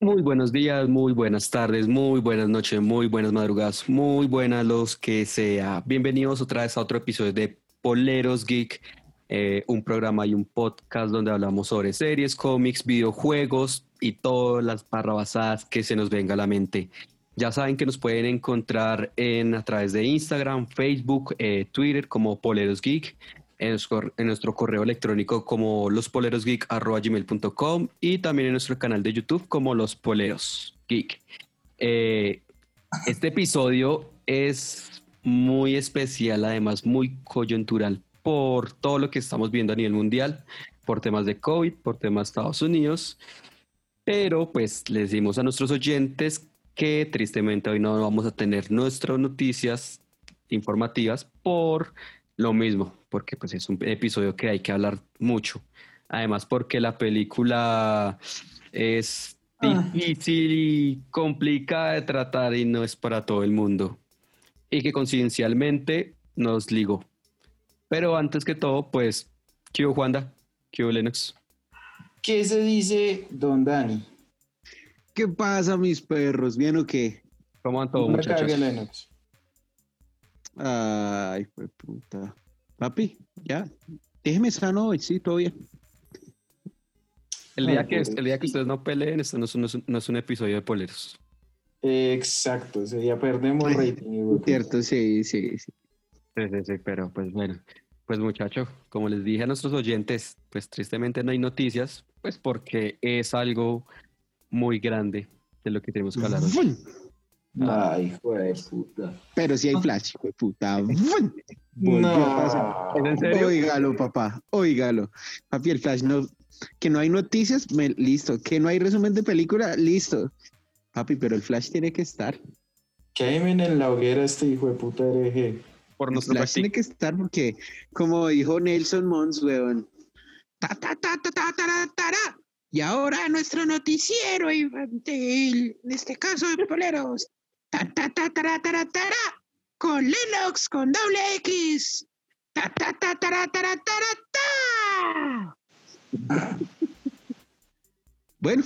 Muy buenos días, muy buenas tardes, muy buenas noches, muy buenas madrugadas, muy buenas los que sea. Bienvenidos otra vez a otro episodio de Poleros Geek, eh, un programa y un podcast donde hablamos sobre series, cómics, videojuegos y todas las barrabasadas que se nos venga a la mente. Ya saben que nos pueden encontrar en, a través de Instagram, Facebook, eh, Twitter como Poleros Geek en nuestro, correo electrónico como lospolerosgeek.com y también en nuestro canal de YouTube como Los Poleros Geek. Eh, este episodio es muy especial, además muy coyuntural por todo lo que estamos viendo a nivel mundial, por temas de COVID, por temas de Estados Unidos. Pero pues les decimos a nuestros oyentes que tristemente hoy no vamos a tener nuestras noticias informativas por lo mismo, porque pues es un episodio que hay que hablar mucho. Además porque la película es ah. difícil y complicada de tratar y no es para todo el mundo. Y que coincidencialmente nos ligó. Pero antes que todo, pues, ¿qué hubo Juanda? ¿Qué hubo Lennox? ¿Qué se dice, don Dani? ¿Qué pasa, mis perros? ¿Bien o qué? ¿Cómo van todos, muchachos? Ay, fue puta. Papi, ya. Déjeme sano hoy, sí, todo bien. El día, que, el día que ustedes no peleen, esto no es, un, no es un episodio de poleros. Exacto, ese día perdemos rating. Cierto, sí, sí, sí. Sí, sí, sí, pero pues bueno. Pues muchacho, como les dije a nuestros oyentes, pues tristemente no hay noticias, pues porque es algo muy grande de lo que tenemos que hablar. Ay, hijo de puta. Pero si hay flash, hijo de puta. no. ¿En serio? Óigalo, papá. Óigalo. Papi, el flash no. Que no hay noticias, listo. Que no hay resumen de película, listo. Papi, pero el flash tiene que estar. Quemen en la hoguera este hijo de puta hereje. Por nuestro flash tiene que estar porque, como dijo Nelson Mons, weón. Ta, ta, ta, ta, ta, ta, ta, Y ahora nuestro noticiero infantil, en este caso de poleros. Ta, ta, ta, ta, ta, ta, con Linux con doble X. Ta, ta, ta, ta, ta, ta, bueno,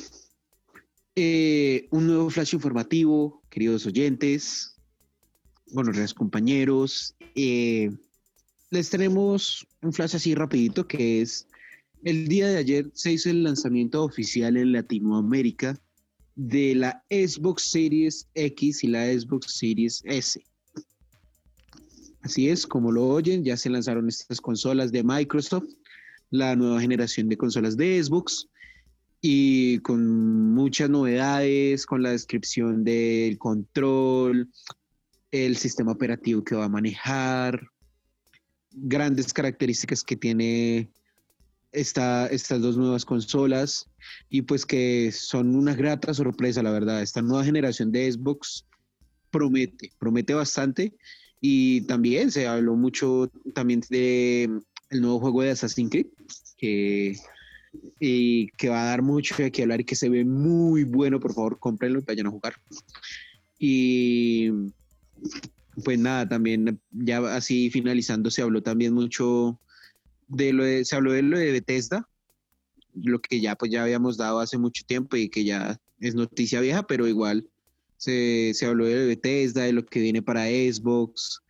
eh, un nuevo flash informativo, queridos oyentes, buenos compañeros. Eh, les tenemos un flash así rapidito que es el día de ayer se hizo el lanzamiento oficial en Latinoamérica de la Xbox Series X y la Xbox Series S. Así es, como lo oyen, ya se lanzaron estas consolas de Microsoft, la nueva generación de consolas de Xbox y con muchas novedades, con la descripción del control, el sistema operativo que va a manejar, grandes características que tiene estas dos nuevas consolas y pues que son una grata sorpresa, la verdad. Esta nueva generación de Xbox promete, promete bastante y también se habló mucho también de el nuevo juego de Assassin's Creed que que va a dar mucho de qué hablar y que se ve muy bueno, por favor, cómprenlo y vayan a jugar. Y pues nada, también ya así finalizando se habló también mucho de lo se habló de lo de Bethesda, lo que ya pues ya habíamos dado hace mucho tiempo y que ya es noticia vieja, pero igual se, se habló de Bethesda, de lo que viene para Xbox,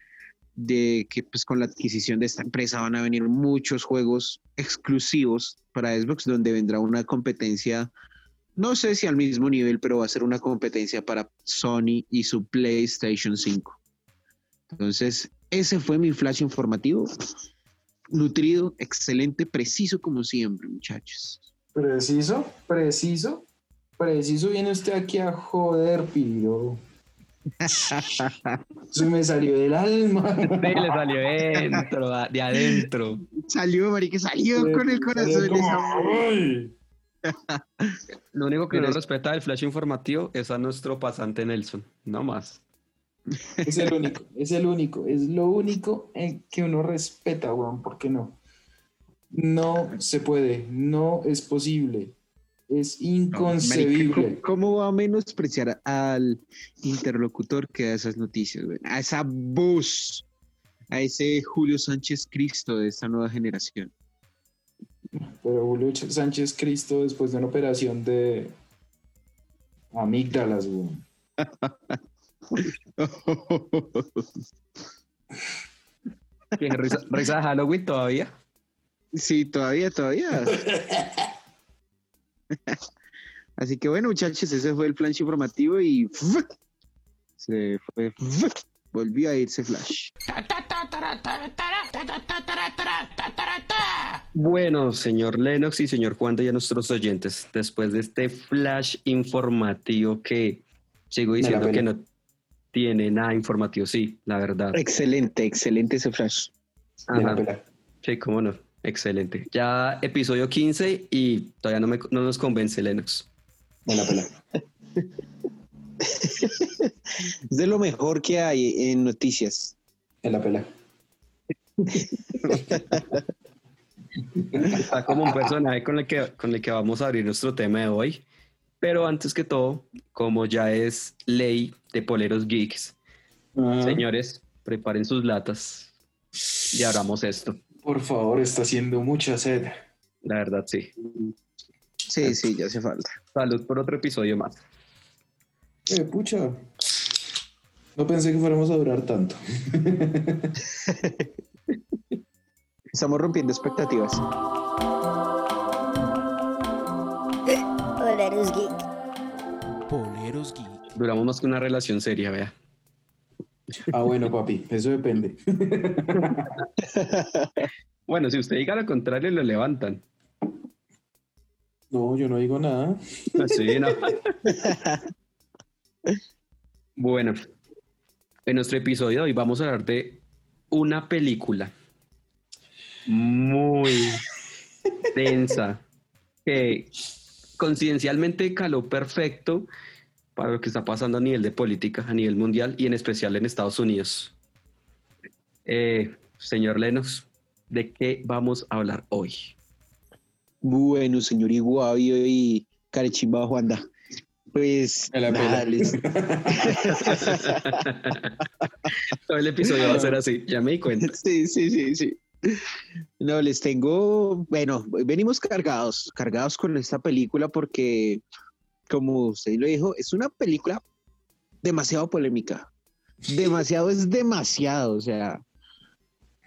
de que pues con la adquisición de esta empresa van a venir muchos juegos exclusivos para Xbox donde vendrá una competencia no sé si al mismo nivel, pero va a ser una competencia para Sony y su PlayStation 5. Entonces, ese fue mi flash informativo nutrido, excelente, preciso como siempre, muchachos. Preciso, preciso, preciso. Viene usted aquí a joder, pidió. Se me salió del alma. Sí, le salió dentro, de adentro. Salió, marica, salió con el corazón. Lo único que no respeta el flash informativo es a nuestro pasante Nelson, no más. Es el único, es el único, es lo único en que uno respeta, weón, ¿por qué no? No se puede, no es posible, es inconcebible. ¿cómo, va a menospreciar al interlocutor que da esas noticias, A esa voz, a ese Julio Sánchez Cristo de esta nueva generación. Pero Julio Sánchez Cristo, después de una operación de Amígdalas, weón. ¿Qué, ¿Risa, risa de Halloween todavía? Sí, todavía, todavía. Así que bueno, muchachos, ese fue el flash informativo y se fue, volvió a irse Flash. Bueno, señor Lennox y señor Juan y a nuestros oyentes, después de este flash informativo que sigo diciendo que no tiene nada informativo, sí, la verdad. Excelente, excelente ese Flash. Ajá. pela. Sí, cómo no. Excelente. Ya episodio 15 y todavía no, me- no nos convence Lennox. La pela. Es de lo mejor que hay en noticias. Me la pela. Está como un personaje con el, que, con el que vamos a abrir nuestro tema de hoy. Pero antes que todo, como ya es ley de poleros geeks, Ah, señores, preparen sus latas y abramos esto. Por favor, está haciendo mucha sed. La verdad, sí. Sí, sí, ya hace falta. Salud por otro episodio más. Eh, pucha. No pensé que fuéramos a durar tanto. Estamos rompiendo expectativas. Poleros Geek. Duramos más que una relación seria, vea. Ah, bueno, papi, eso depende. Bueno, si usted diga lo contrario, lo levantan. No, yo no digo nada. Sí, no. Bueno, en nuestro episodio de hoy vamos a hablar de una película muy densa que coincidencialmente caló perfecto para lo que está pasando a nivel de política, a nivel mundial y en especial en Estados Unidos. Eh, señor Lenos, ¿de qué vamos a hablar hoy? Bueno, señor Iguavio y Carechimba Juanda. Pues nada, les- Todo el episodio va a ser así, ya me di cuenta. Sí, sí, sí, sí. No, les tengo, bueno, venimos cargados, cargados con esta película porque, como usted lo dijo, es una película demasiado polémica. Demasiado es demasiado, o sea,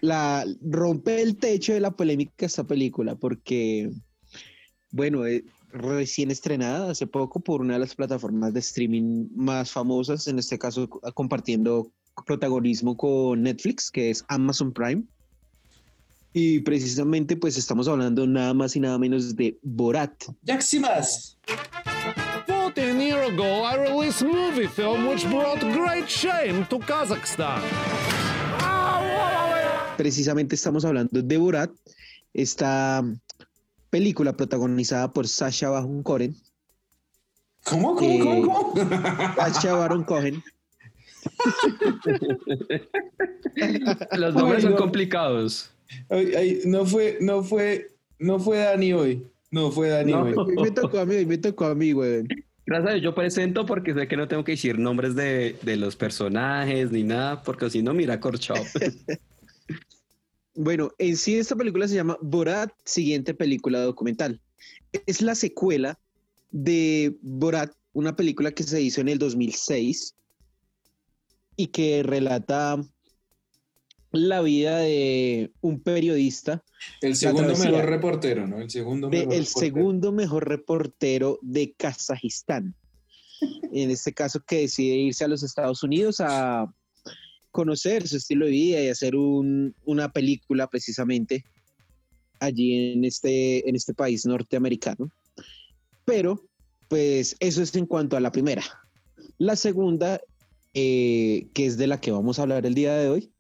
la rompe el techo de la polémica esta película porque, bueno, eh, recién estrenada hace poco por una de las plataformas de streaming más famosas, en este caso co- compartiendo protagonismo con Netflix, que es Amazon Prime. Y precisamente pues estamos hablando nada más y nada menos de Borat. Yaximas. 14 years ago, I released a movie film which brought great shame to Kazakhstan. Precisamente estamos hablando de Borat, esta película protagonizada por Sasha Baron Cohen. ¿Cómo, cómo, Eh, cómo, cómo? Sasha Baron Cohen. Los nombres son complicados. Ay, ay, no fue, no fue, no fue Dani hoy. No fue Dani No. me tocó a mí, hoy me tocó a mí, güey. Gracias yo presento porque sé que no tengo que decir nombres de, de los personajes ni nada, porque si no, mira, corchado. Bueno, en sí esta película se llama Borat, siguiente película documental. Es la secuela de Borat, una película que se hizo en el 2006 y que relata la vida de un periodista, El segundo mejor reportero, ¿no? El segundo de mejor el reportero. segundo mejor reportero de Kazajistán. En este caso que decide irse a los Estados Unidos a conocer su estilo de vida y hacer un- una película precisamente allí en este, en este país norteamericano. Pero, pues eso es en cuanto a la primera. La segunda, eh, que es de la que vamos a hablar el día de hoy,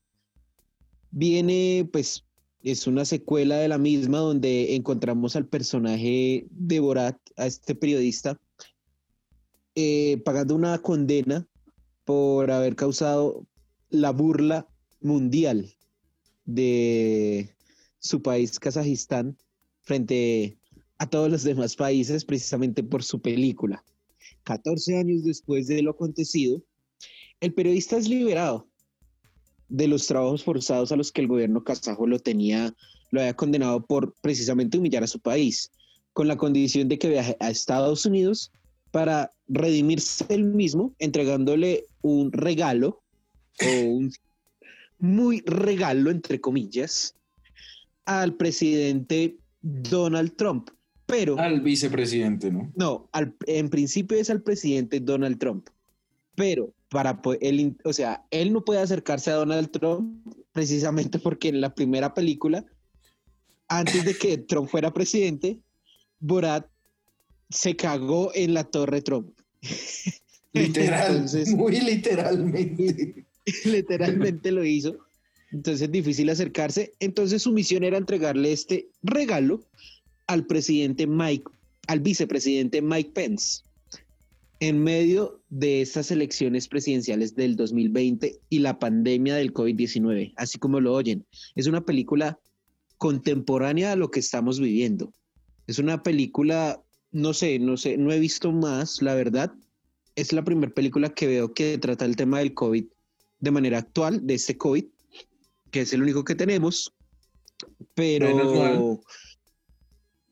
viene, pues, es una secuela de la misma donde encontramos al personaje de Borat, a este periodista, eh, pagando una condena por haber causado la burla mundial de su país, Kazajistán, frente a todos los demás países, precisamente por su película. 14 años después de lo acontecido, el periodista es liberado de los trabajos forzados a los que el gobierno kazajo lo tenía, lo había condenado por precisamente humillar a su país, con la condición de que viaje a Estados Unidos para redimirse él mismo, entregándole un regalo o un muy regalo, entre comillas, al presidente Donald Trump. Pero Al vicepresidente, ¿no? no, al- en principio es al presidente Donald Trump. Pero para él, o sea, él no puede acercarse a Donald Trump precisamente porque en la primera película, antes de que Trump fuera presidente, Borat se cagó en la torre Trump. Literal, Entonces- muy literalmente. literalmente lo hizo. Entonces es difícil acercarse. Entonces su misión era entregarle este regalo al presidente Mike, al vicepresidente Mike Pence, en medio de estas elecciones presidenciales del 2020 y la pandemia del COVID-19, así como lo oyen. Es una película contemporánea a lo que estamos viviendo. Es una película, no sé, no sé, no he visto más, la verdad. Es la primera película que veo que trata el tema del COVID de manera actual, de este COVID, que es el único que tenemos, pero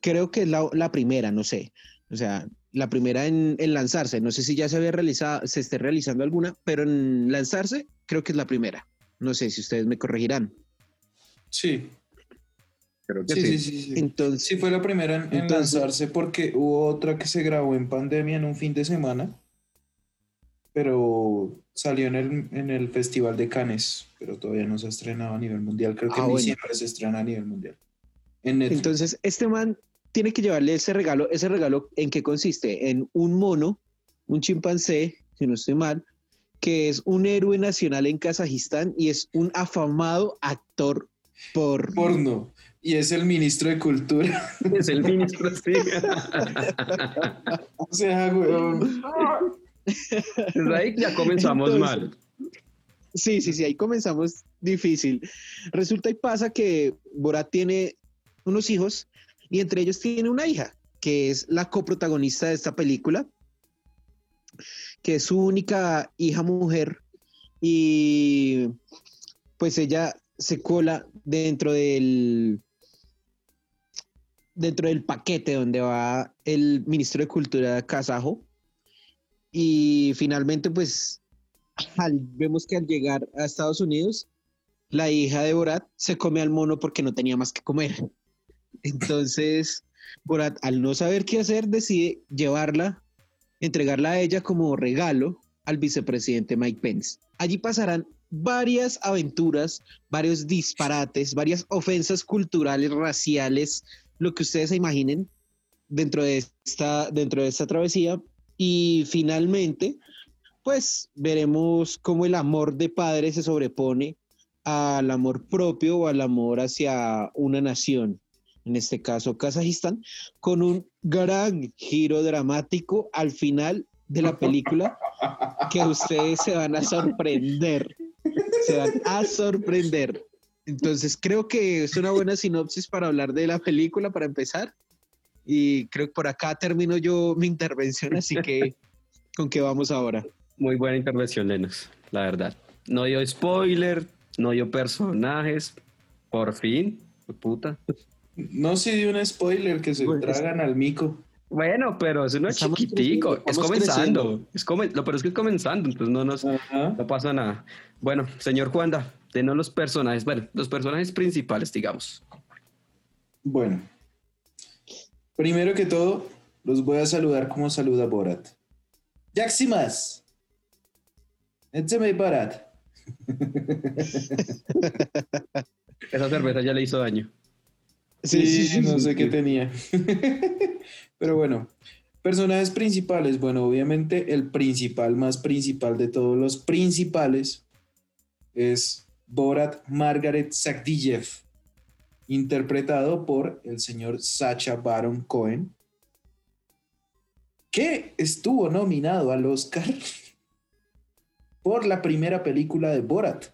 creo que es la, la primera, no sé. O sea, la primera en, en lanzarse. No sé si ya se había realizado, se esté realizando alguna, pero en lanzarse creo que es la primera. No sé si ustedes me corregirán. Sí, Creo que sí, sí. sí, sí. sí. Entonces, Sí, fue la primera en, en Entonces- lanzarse porque hubo otra que se grabó en pandemia en un fin de semana, pero salió en el, en el Festival de Cannes, pero todavía no se ha estrenado a nivel mundial. Creo que Ah, en bueno. diciembre se estrena a nivel mundial. En. Entonces, este man tiene que llevarle ese regalo. ¿Ese regalo en qué consiste? En un mono, un chimpancé, si no estoy mal, que es un héroe nacional en Kazajistán y es un afamado actor por... porno. Y es el ministro de Cultura. Es el ministro, sí. o sea, weón. Desde ahí ya comenzamos Entonces- mal. Sí, sí, sí, ahí comenzamos difícil. Resulta y pasa que Borat tiene unos hijos y entre ellos tiene una hija, que es la coprotagonista de esta película, que es su única hija mujer y pues ella se cola dentro del dentro del paquete donde va el ministro de Cultura kazajo y finalmente pues al- vemos que al llegar a Estados Unidos, la hija de Borat se come al mono porque no tenía más que comer. Entonces, Borat, al no saber qué hacer, decide llevarla, entregarla a ella como regalo al vicepresidente Mike Pence. Allí pasarán varias aventuras, varios disparates, varias ofensas culturales, raciales, lo que ustedes se imaginen dentro de esta, dentro de esta travesía. Y finalmente, pues veremos cómo el amor de padre se sobrepone al amor propio o al amor hacia una nación, en este caso Kazajistán, con un gran giro dramático al final de la película que ustedes se van a sorprender, se van a sorprender. Entonces creo que es una buena sinopsis para hablar de la película para empezar y creo que por acá termino yo mi intervención, así que ¿con qué vamos ahora? Muy buena intervención, Lenos, la verdad. No dio spoiler, no dio personajes. Por fin, puta. No se dio un spoiler que se Bueno, es- tragan al mico. Bueno, pero es Estamos chiquitico, es comenzando. creciendo. Es come- lo pero es que es comenzando, entonces no nos Ajá. no pasa nada. Bueno, señor Juanda, denos los personajes, bueno, los personajes principales, digamos. Bueno, primero que todo, los voy a saludar como saluda Borat. Yaximas. Écheme Borat. Esa cerveza ya le hizo daño. Sí, no sé qué tenía. Pero bueno, personajes principales. Bueno, obviamente el principal, más principal de todos los principales es Borat Margaret Sagdiyev, interpretado por el señor Sacha Baron Cohen, que estuvo nominado al Oscar por la primera película de Borat.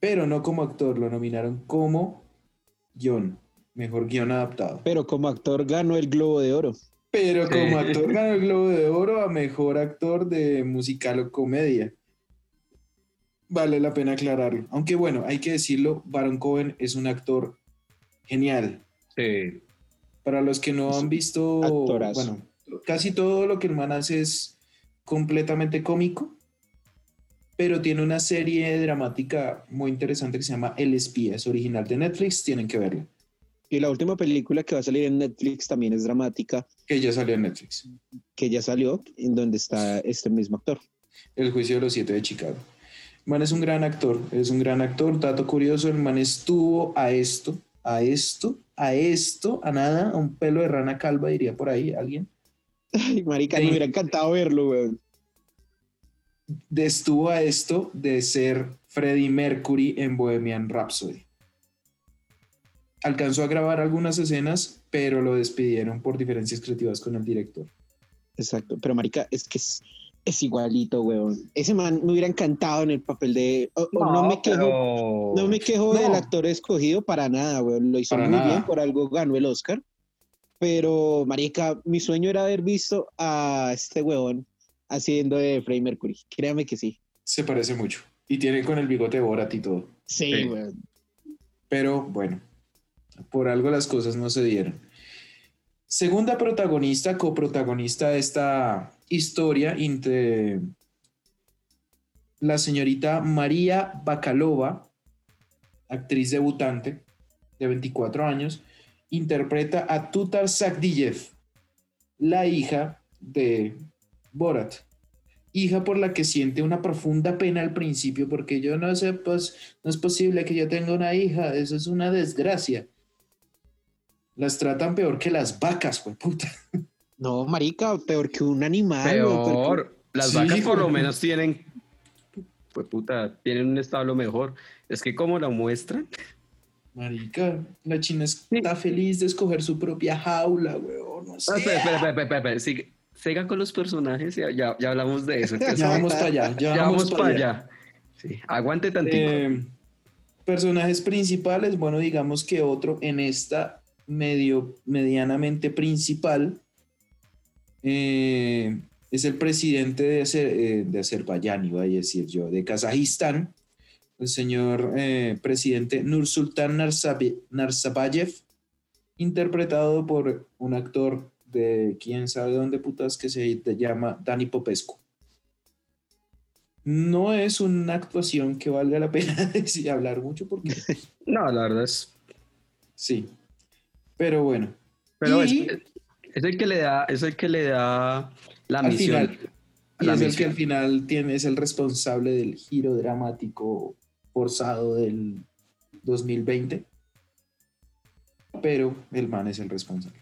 Pero no como actor, lo nominaron como guion, mejor guion adaptado. Pero como actor ganó el Globo de Oro. Pero como Sí. actor ganó el Globo de Oro a mejor actor de musical o comedia. Vale la pena aclararlo. Aunque bueno, hay que decirlo, Baron Cohen es un actor genial. Sí. Para los que no han visto, Actorazo. bueno, casi todo lo que el man hace es completamente cómico, pero tiene una serie dramática muy interesante que se llama El Espía, es original de Netflix, tienen que verla, Y la última película que va a salir en Netflix también es dramática, que ya salió en Netflix, que ya salió, en donde está este mismo actor. El Juicio de los Siete de Chicago. Man es un gran actor, es un gran actor, dato curioso, el man estuvo a esto, a esto, a esto, a nada, a un pelo de rana calva, diría por ahí alguien. Ay, marica, me hubiera encantado verlo, weón. Estuvo a esto de ser Freddie Mercury en Bohemian Rhapsody. Alcanzó a grabar algunas escenas, pero lo despidieron por diferencias creativas con el director. Exacto, pero marica, es que es, es igualito, weón. Ese man me hubiera encantado en el papel de... o- o no, me quejo, pero- no me quejo No. del actor escogido para nada, weón. Lo hizo Para muy nada. bien, por algo ganó el Oscar. Pero, marica, mi sueño era haber visto a este weón haciendo de Freddie Mercury. Créame que sí. Se parece mucho. Y tiene con el bigote Borat y todo. Sí, weón. Pero bueno, por algo las cosas no se dieron. Segunda protagonista, coprotagonista de esta historia, entre la señorita María Bakalova, actriz debutante de 24 años, interpreta a Tutar Sagdiyev, la hija de Borat. Hija por la que siente una profunda pena al principio, porque yo no sé, pues, no es posible que yo tenga una hija, eso es una desgracia. Las tratan peor que las vacas, güey, puta. No, marica, peor que un animal. peor. Las Sí, vacas por lo menos tienen, pues puta, tienen un establo mejor. Es que como la muestran, Marica, la china está feliz de escoger su propia jaula, güey, no sé. Ah, espera, espera, espera, espera, sigan con los personajes, ya, ya, ya hablamos de eso. entonces, Ya vamos para allá, ya, ya vamos vamos para allá. Sí, aguante tantito. Eh, personajes principales, bueno, digamos que otro en esta medio, medianamente principal eh, es el presidente de, Azer- eh, de Azerbaiyán, iba a decir yo, de Kazajistán, el señor presidente Nursultan Nazarbayev, interpretado por un actor de quién sabe dónde putas que se llama Dani Popescu. No es una actuación que valga la pena decir- hablar mucho porque No, la verdad es. sí. Pero bueno. Pero Y- es, es el que le da, es el que le da la Al misión. final. Y la es el que misión. al final tiene, es el responsable del giro dramático forzado del 2020. Pero el man es el responsable.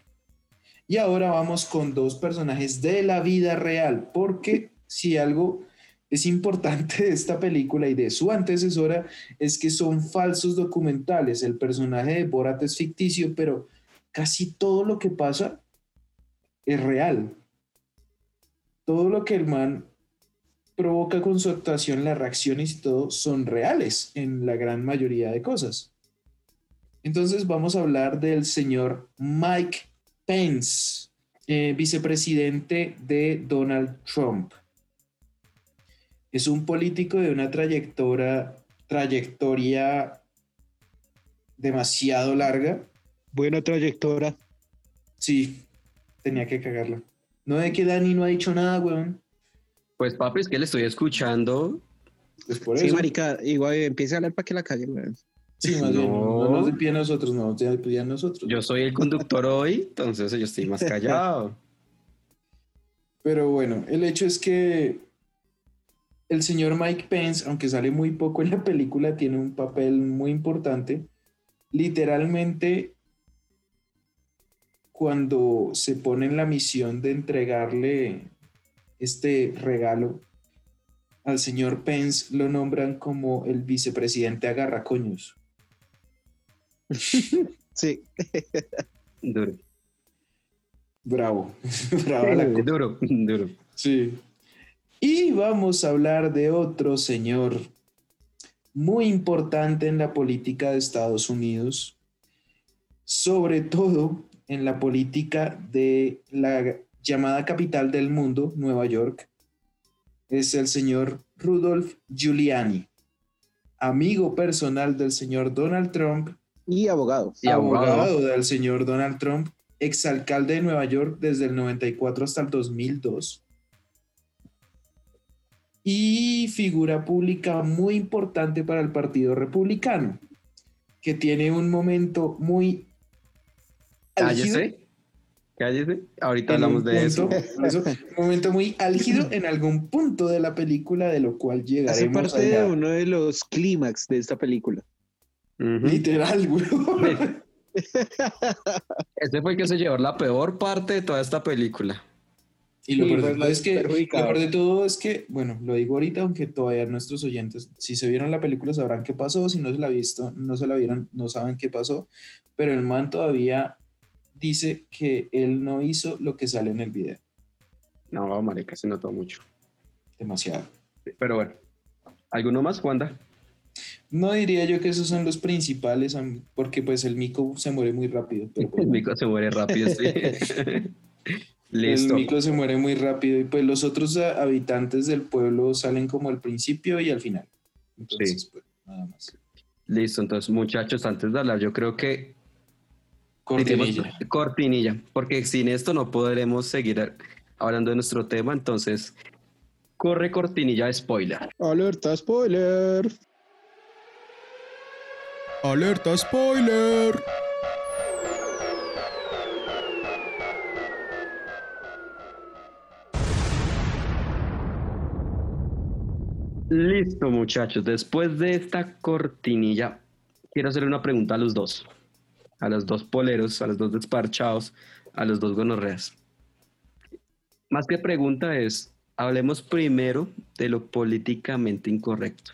Y ahora vamos con dos personajes de la vida real, porque si algo es importante de esta película y de su antecesora es que son falsos documentales. El personaje de Borat es ficticio, pero casi todo lo que pasa es real. Todo lo que el man provoca con su actuación, las reacciones y todo son reales en la gran mayoría de cosas. Entonces vamos a hablar del señor Mike Pence, eh, vicepresidente de Donald Trump. Es un político de una trayectoria, trayectoria demasiado larga. Buena trayectoria. Sí, tenía que cagarla. No de que Dani no ha dicho nada, weón. Pues papi, es que le estoy escuchando. Pues por Sí, eso. marica, igual empieza a hablar para que la calle, weón. Sí, más bien, No. no nos despide a nosotros, no nos despide a nosotros. Yo soy el conductor hoy, entonces yo estoy más callado. Pero bueno, el hecho es que el señor Mike Pence, aunque sale muy poco en la película, tiene un papel muy importante. Literalmente, cuando se pone en la misión de entregarle este regalo al señor Pence, lo nombran como el vicepresidente agarracoños. Sí. Duro. Bravo, bravo la. Duro, duro. Sí. Y vamos a hablar de otro señor muy importante en la política de Estados Unidos, sobre todo en la política de la llamada capital del mundo, Nueva York, es el señor Rudolph Giuliani, amigo personal del señor Donald Trump Y abogado. Y abogado. abogado del señor Donald Trump exalcalde de Nueva York desde el 94 hasta el 2002 y figura pública muy importante para el Partido Republicano, que tiene un momento muy álgido Cállese. Cállese. Ahorita en hablamos de eso. punto- por eso, un momento muy álgido en algún punto de la película, de lo cual Hace llegaremos parte de uno de los clímax de esta película. Literal, güey. Ese fue el que se llevó la peor parte de toda esta película. Y lo Sí, peor, de todo es que, lo peor de todo es que, bueno, lo digo ahorita, aunque todavía nuestros oyentes, si se vieron la película sabrán qué pasó, si no se la visto, no se la vieron, no saben qué pasó, pero el man todavía dice que él no hizo lo que sale en el video. No, marica, se notó mucho. Demasiado. Pero bueno. ¿Alguno más, Wanda? No diría yo que esos son los principales, porque pues el mico se muere muy rápido. pero, pues, El mico se muere rápido, sí. El Listo. mico se muere muy rápido y pues los otros ah, habitantes del pueblo salen como al principio y al final. Entonces, pues nada más. Listo, entonces, muchachos, antes de hablar, yo creo que Cortinilla. Diremos cortinilla, porque sin esto no podremos seguir hablando de nuestro tema, entonces corre cortinilla de spoiler. Alerta spoiler. Alerta spoiler. Listo, muchachos, después de esta cortinilla, quiero hacerle una pregunta a los dos, a los dos poleros, a los dos desparchados, a los dos gonorreas. Más que pregunta es, hablemos primero de lo políticamente incorrecto,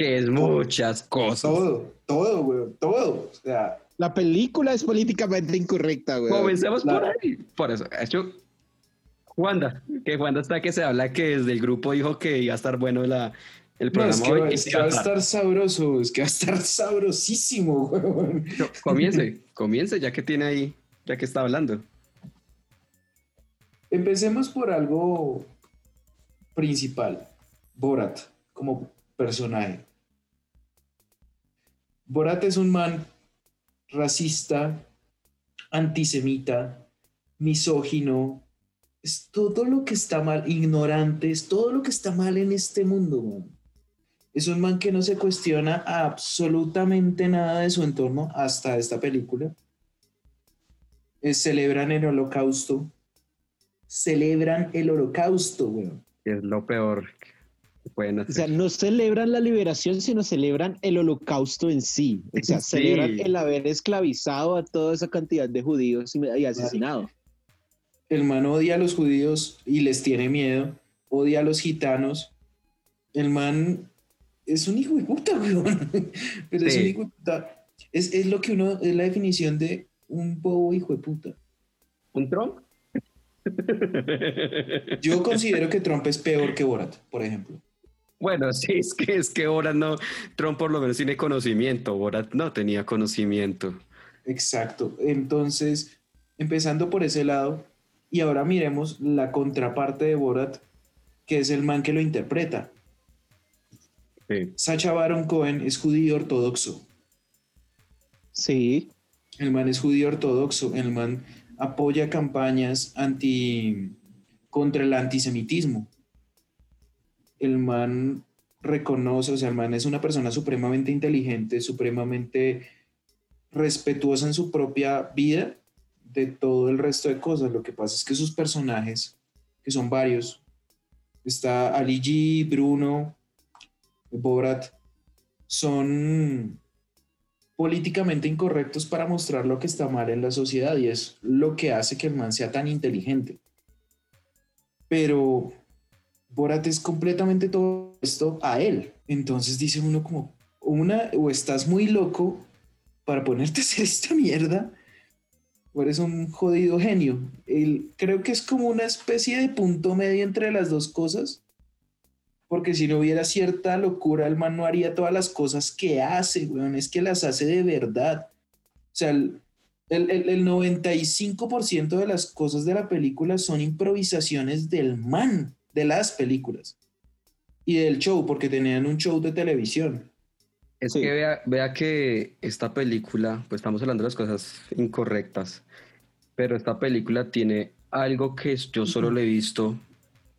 que es muchas cosas. Todo, todo, güey, todo. O sea, La película es políticamente incorrecta, güey. Comencemos por ahí. Por eso, de hecho, Wanda, que Wanda está que se habla que desde el grupo dijo que iba a estar bueno la, el no, programa es que, hoy. va- y es que que va a estar. estar sabroso, es que va a estar sabrosísimo, güey. No, Comience, comience ya que tiene ahí, ya que está hablando. Empecemos por algo principal. Borat, como personaje. Borat es un man racista, antisemita, misógino. Es todo lo que está mal, ignorante, es todo lo que está mal en este mundo. Es un man que no se cuestiona absolutamente nada de su entorno hasta esta película. Eh, celebran el holocausto, celebran el holocausto, weón. es lo peor O sea, no celebran la liberación, sino celebran el holocausto en sí. O sea, Sí. celebran el haber esclavizado a toda esa cantidad de judíos y y asesinado. El man odia a los judíos y les tiene miedo, odia a los gitanos. El man es un hijo de puta, weón. Pero es un hijo de puta. Es, es lo que uno, es la definición de un bobo hijo de puta. ¿Un Trump? Yo considero que Trump es peor que Borat, por ejemplo. Bueno, sí, es que es que Borat no, Trump por lo menos tiene conocimiento, Borat no tenía conocimiento. Exacto. Entonces, empezando por ese lado, y ahora miremos la contraparte de Borat, que es el man que lo interpreta. Sí. Sacha Baron Cohen es judío ortodoxo. Sí. El man es judío ortodoxo. El man apoya campañas anti contra el antisemitismo. El man reconoce, o sea, el man es una persona supremamente inteligente, supremamente respetuosa en su propia vida de todo el resto de cosas. Lo que pasa es que sus personajes, que son varios, está Ali G, Bruno, Borat, son políticamente incorrectos para mostrar lo que está mal en la sociedad y es lo que hace que el man sea tan inteligente. Pero Borat es completamente todo esto a él. Entonces dice uno como, una, o estás muy loco para ponerte a hacer esta mierda, o eres un jodido genio. El, creo que es como una especie de punto medio entre las dos cosas, porque si no hubiera cierta locura, el man no haría todas las cosas que hace, weón, es que las hace de verdad. O sea, el, el, el- el 95% de las cosas de la película son improvisaciones del man, de las películas. Y del show, porque tenían un show de televisión. Es Sí. que vea, vea que esta película, pues estamos hablando de las cosas incorrectas. Pero esta película tiene algo que yo solo le he visto.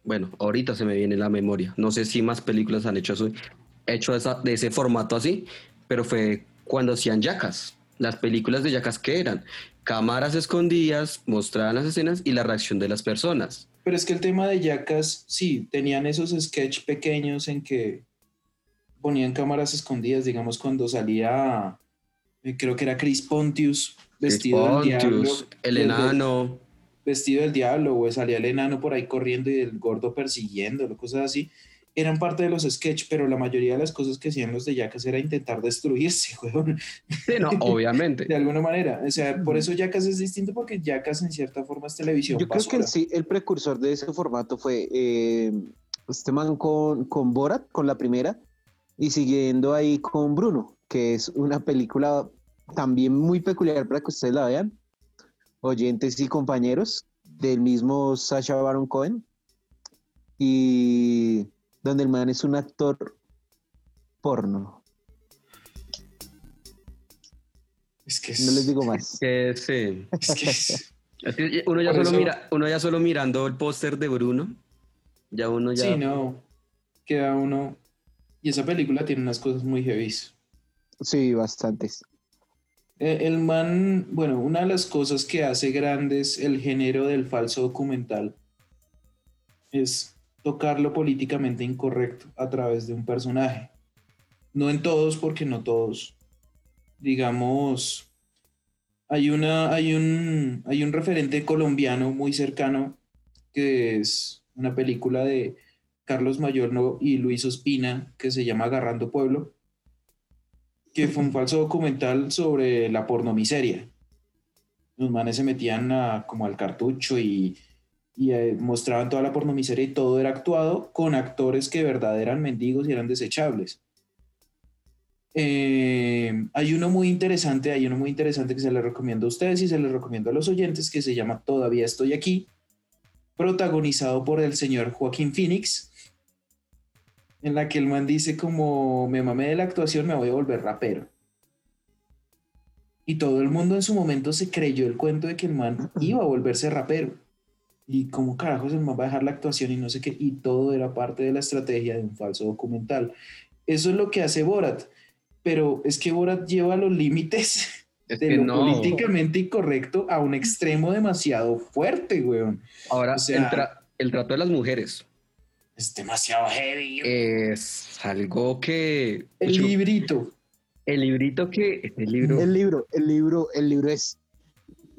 Bueno, ahorita se me viene la memoria. No sé si más películas han hecho eso, hecho esa- de ese formato así, pero fue cuando hacían yacas. Las películas de yacas que eran cámaras escondidas, mostraban las escenas y la reacción de las personas. Pero es que el tema de Yacas, sí, tenían esos sketch pequeños en que ponían cámaras escondidas, digamos, cuando salía, eh, creo que era Chris Pontius vestido del diablo. El enano. vestido del diablo, o salía el enano por ahí corriendo y el gordo persiguiéndolo, cosas así. Eran parte de los sketch, pero la mayoría de las cosas que hacían los de Yacas era intentar destruirse, weón, Sí, no, obviamente. de alguna manera. O sea, por eso Yacas es distinto, porque Yacas en cierta forma es televisión. Yo creo que el, sí, el precursor de ese formato fue eh, este man con, con Borat, con la primera, y siguiendo ahí con Bruno, que es una película también muy peculiar para que ustedes la vean, oyentes y compañeros, del mismo Sacha Baron Cohen, y donde el man es un actor porno. Es que es, No les digo más. Que sí. es que es- Es que uno ya solo eso- mira, uno ya solo mirando el póster de Bruno, ya uno ya Sí, no. Queda uno. Y esa película tiene unas cosas muy heavy. Sí, bastantes. Eh, El man, bueno, una de las cosas que hace grandes el género del falso documental es tocar lo políticamente incorrecto a través de un personaje. No en todos, porque no todos. Digamos, hay una, hay un, hay un referente colombiano muy cercano que es una película de Carlos Mayorno y Luis Ospina que se llama Agarrando Pueblo que fue un falso documental sobre la pornomiseria. Los manes se metían a- como al cartucho y, y, eh, mostraban toda la pornomiseria y todo era actuado con actores que de verdad eran mendigos y eran desechables. Eh, hay uno muy interesante, hay uno muy interesante que se le recomiendo a ustedes y se le recomiendo a los oyentes que se llama Todavía estoy aquí, protagonizado por el señor Joaquín Phoenix, en la que el man dice como me mamé de la actuación, me voy a volver rapero. Y todo el mundo en su momento se creyó el cuento de que el man iba a volverse rapero. Y como carajos el man va a dejar la actuación y no sé qué. Y todo era parte de la estrategia de un falso documental. Eso es lo que hace Borat. Pero es que Borat lleva los límites es de que lo no. políticamente incorrecto a un extremo demasiado fuerte, weón. Ahora o sea- el, tra- el trato de las mujeres Es demasiado heavy. es algo que el yo- librito. el librito que el libro El libro, el libro, el libro es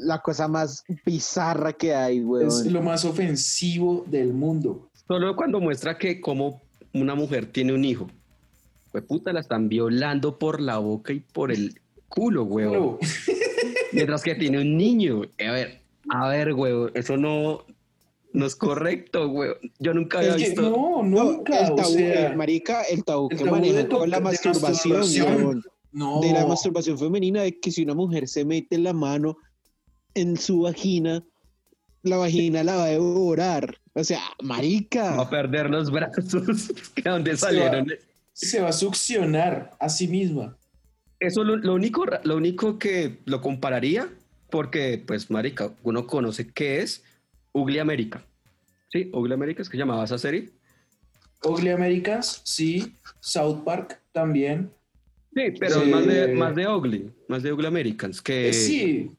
la cosa más bizarra que hay, weón. Es lo más ofensivo del mundo. solo cuando muestra que como una mujer tiene un hijo pues puta la están violando por la boca y por el culo Pero, mientras que tiene un niño a ver a ver huevón eso no no es correcto huevón yo nunca había es que visto no, No, nunca. el o tabú, sea, el marica, el tabú el que tabú de con la de masturbación, masturbación. weón. no. de la masturbación femenina, de que si una mujer se mete la mano en su vagina, la vagina la va a devorar. O sea, marica. a perder los brazos Se va. salieron Se va a succionar a sí misma. Eso lo, lo único, lo único que lo compararía, porque, pues, marica, uno conoce qué es Ugly America. Sí, Ugly America es que llamaba esa serie. Ugly Americans, sí. South Park también. Sí, pero Sí. más de más de Ugly, más de Ugly Americans, que, Eh, sí,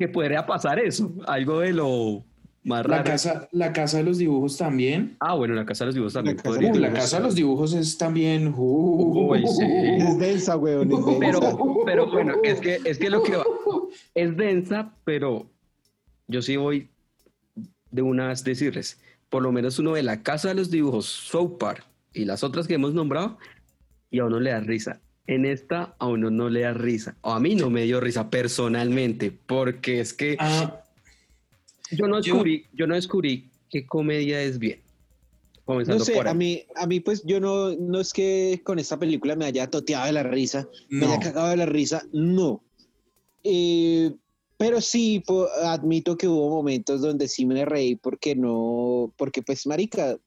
que podría pasar eso, algo de lo más la raro. casa, la casa de los dibujos también. Ah, bueno, la casa de los dibujos también La casa. Uh, la casa de los dibujos es también. uh, Uy, sí. Es densa, weón. Es densa. Pero, pero bueno, es que, es que lo que va, es densa, pero yo sí voy de unas decirles, por lo menos uno de la casa de los dibujos, South Park y las otras que hemos nombrado, y a uno le da risa. En esta a uno no le da risa, o a mí no me dio risa personalmente, porque es que Ah, yo no yo- descubrí, yo no descubrí qué comedia es bien. No sé, por a mí, a mí pues yo no, no es que con esta película me haya toteado de la risa, me no. haya cagado de la risa, no. Eh, pero sí, po- admito que hubo momentos donde sí me reí porque no, porque pues marica,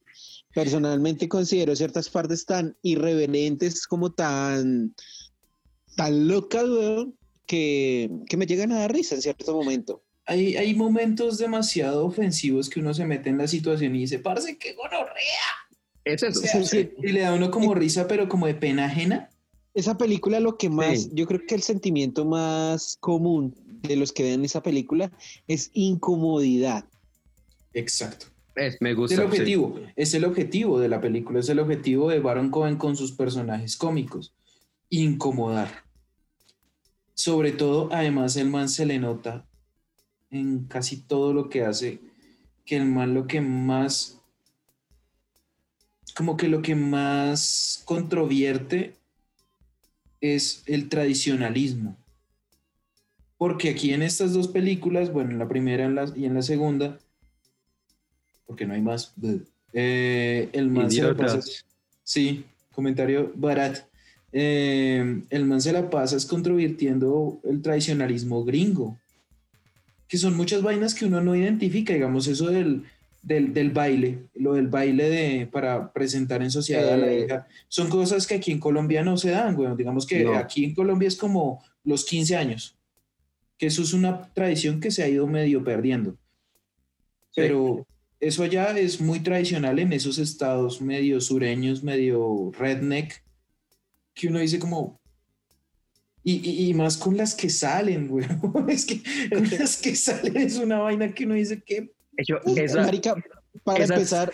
personalmente considero ciertas partes tan irreverentes como tan, tan locas, weón, que, que me llegan a dar risa en cierto momento. hay, hay momentos demasiado ofensivos que uno se mete en la situación y dice, parce, qué gonorrea. Es eso. O sea, Sí, sí. Y le da a uno como risa, pero como de pena ajena. Esa película lo que más, Sí. yo creo que el sentimiento más común de los que ven esa película es incomodidad. Exacto. Es- me Es gusta. el sí. objetivo, es el objetivo de la película, es el objetivo de Baron Cohen con sus personajes cómicos, incomodar. Sobre todo, además, el man se le nota en casi todo lo que hace, que el man lo que más, como que lo que más controvierte es el tradicionalismo. Porque aquí en estas dos películas, bueno, en la primera y en la segunda, porque no hay más. eh, el man se la pasa. Sí, comentario barat. Eh, el man se la pasa es controvirtiendo el tradicionalismo gringo, que son muchas vainas que uno no identifica, digamos, eso del, del, del baile, lo del baile de, para presentar en sociedad a la Eh. hija, son cosas que aquí en Colombia no se dan, güey. Digamos que No. aquí en Colombia es como los 15 años, que eso es una tradición que se ha ido medio perdiendo. Pero eso allá es muy tradicional en esos estados medio sureños, medio redneck, que uno dice como... Y, y- y más con las que salen, güey. Es que con las que salen es una vaina que uno dice que... Yo- esa- Marica, para empezar,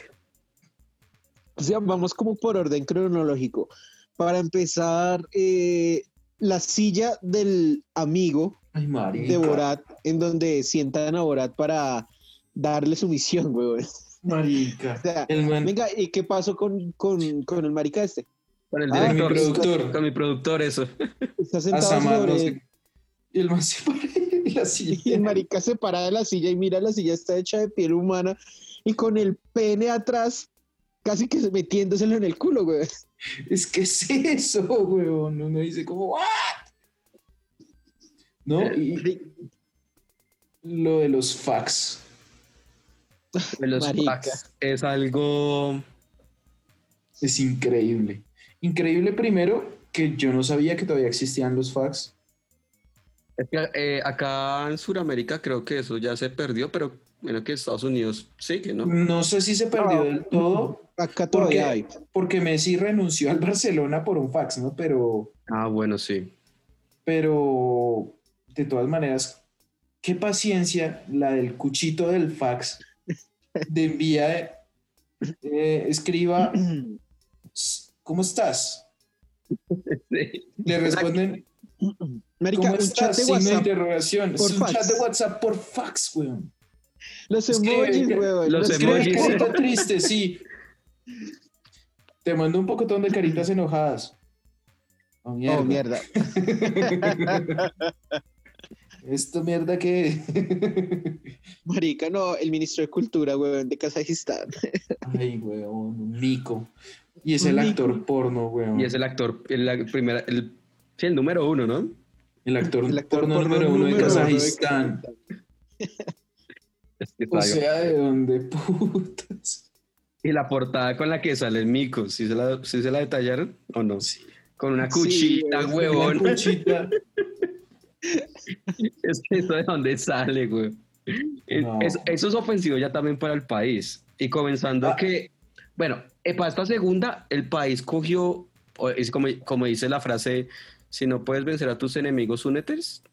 o sea, vamos como por orden cronológico. Para empezar, eh, la silla del amigo Ay, de Borat, en donde sientan a Borat para darle su misión, güey. Marica. O sea, El man- venga, ¿y qué pasó con, con, con el marica este? Con el Ah, mi director. productor. Con mi productor, eso. Está sentado Asamar, no sobre... sé. Y el man se para y la silla. Y el marica se para de la silla y mira, la silla está hecha de piel humana y con el pene atrás, casi que metiéndoselo en el culo, güey. Es que es eso, weón. Uno dice como, ¿what? ¿No? Y lo de los fax. De los packs es algo. Es increíble. Increíble primero que yo no sabía que todavía existían los fax. Es que eh, acá en Sudamérica creo que eso ya se perdió, pero bueno, que Estados Unidos sigue, ¿no? No sé si se perdió del todo Acá todavía hay. porque, porque Messi renunció al Barcelona por un fax, ¿no? Pero, Ah, bueno, sí. pero de todas maneras, qué paciencia la del cuchito del fax de envía, eh, escriba, ¿cómo estás? Le responden, Marica, ¿cómo estás? chat de Signo de WhatsApp. interrogación. por Es un fax. chat de WhatsApp por fax, weón. Los emojis, que- weón. los los emojis. Escribe sí. carita triste, sí. Te mando un pocotón de caritas enojadas. Oh, mierda. Oh, mierda. Esto mierda que... Marica, no, el ministro de Cultura, weón, de Kazajistán. Ay, weón, un mico. Y es el actor porno, weón. Y es el actor, el, la primera, el, sí, el número uno, ¿no? El actor, El actor porno, porno número uno de número uno de Kazajistán. Es que O sea, ¿de dónde putas? y la portada con la que sale el mico, ¿sí se la, sí se la detallaron o no? Sí. Con una Sí, cuchita, güey, huevón. Una cuchita. Es que eso de dónde sale, güey. Es- No. es- eso es ofensivo ya también para el país. Y comenzando Ah. que, bueno, eh, para esta segunda, el país cogió, es como, como dice la frase, si no puedes vencer a tus enemigos, únetes.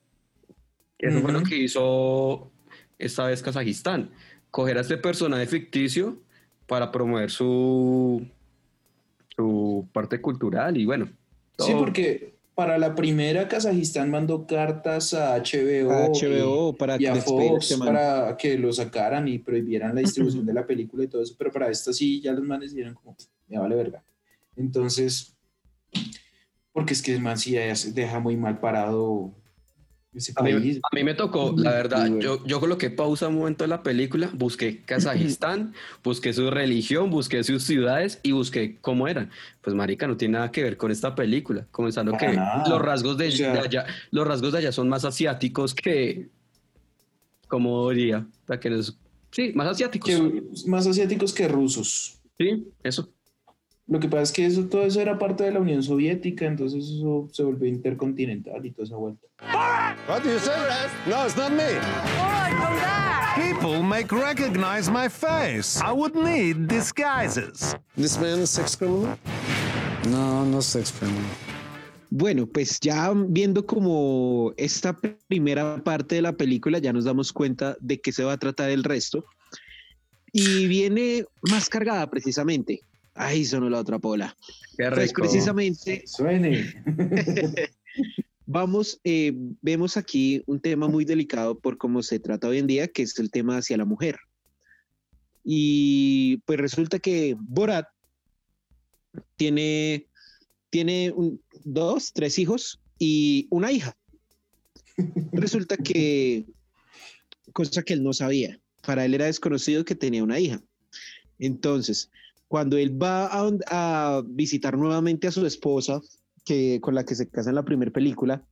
Eso fue lo que hizo esta vez Kazajistán. Coger a este personaje ficticio para promover su, su parte cultural y bueno. Sí, todo. porque para la primera Kazajistán mandó cartas a HBO, A HBO para y, a Fox para que lo sacaran y prohibieran la distribución de la película y todo eso, pero para esta sí ya los manes dijeron como, me vale verga. Entonces, porque es que el man sí deja muy mal parado A mí, país. a mí me tocó, la verdad, yo, yo coloqué pausa un momento de la película, busqué Kazajistán, busqué su religión, busqué sus ciudades y busqué cómo eran. Pues marica, no tiene nada que ver con esta película, comenzando que los rasgos de, O sea- de allá, los rasgos de allá son más asiáticos que, como diría, para que nos- sí, más asiáticos. Que más asiáticos que rusos. Sí, eso. Lo que pasa es que eso, todo eso era parte de la Unión Soviética, entonces eso se volvió intercontinental y toda esa vuelta. What do you say? No, it's not me. People make recognize my face. I would need disguises. This man is sex criminal? No, no sex criminal. Bueno, pues ya viendo como esta primera parte de la película, ya nos damos cuenta de qué se va a tratar el resto. Y viene más cargada precisamente. Ahí sonó la otra pola. Qué Pues precisamente Suene. vamos, eh, vemos aquí un tema muy delicado por cómo se trata hoy en día, que es el tema hacia la mujer. Y pues resulta que Borat tiene, tiene un- dos, tres hijos y una hija. Resulta que, cosa que él no sabía, para él era desconocido que tenía una hija. Entonces, cuando él va a, visitar nuevamente a su esposa, que, con la que se casa en la primera película,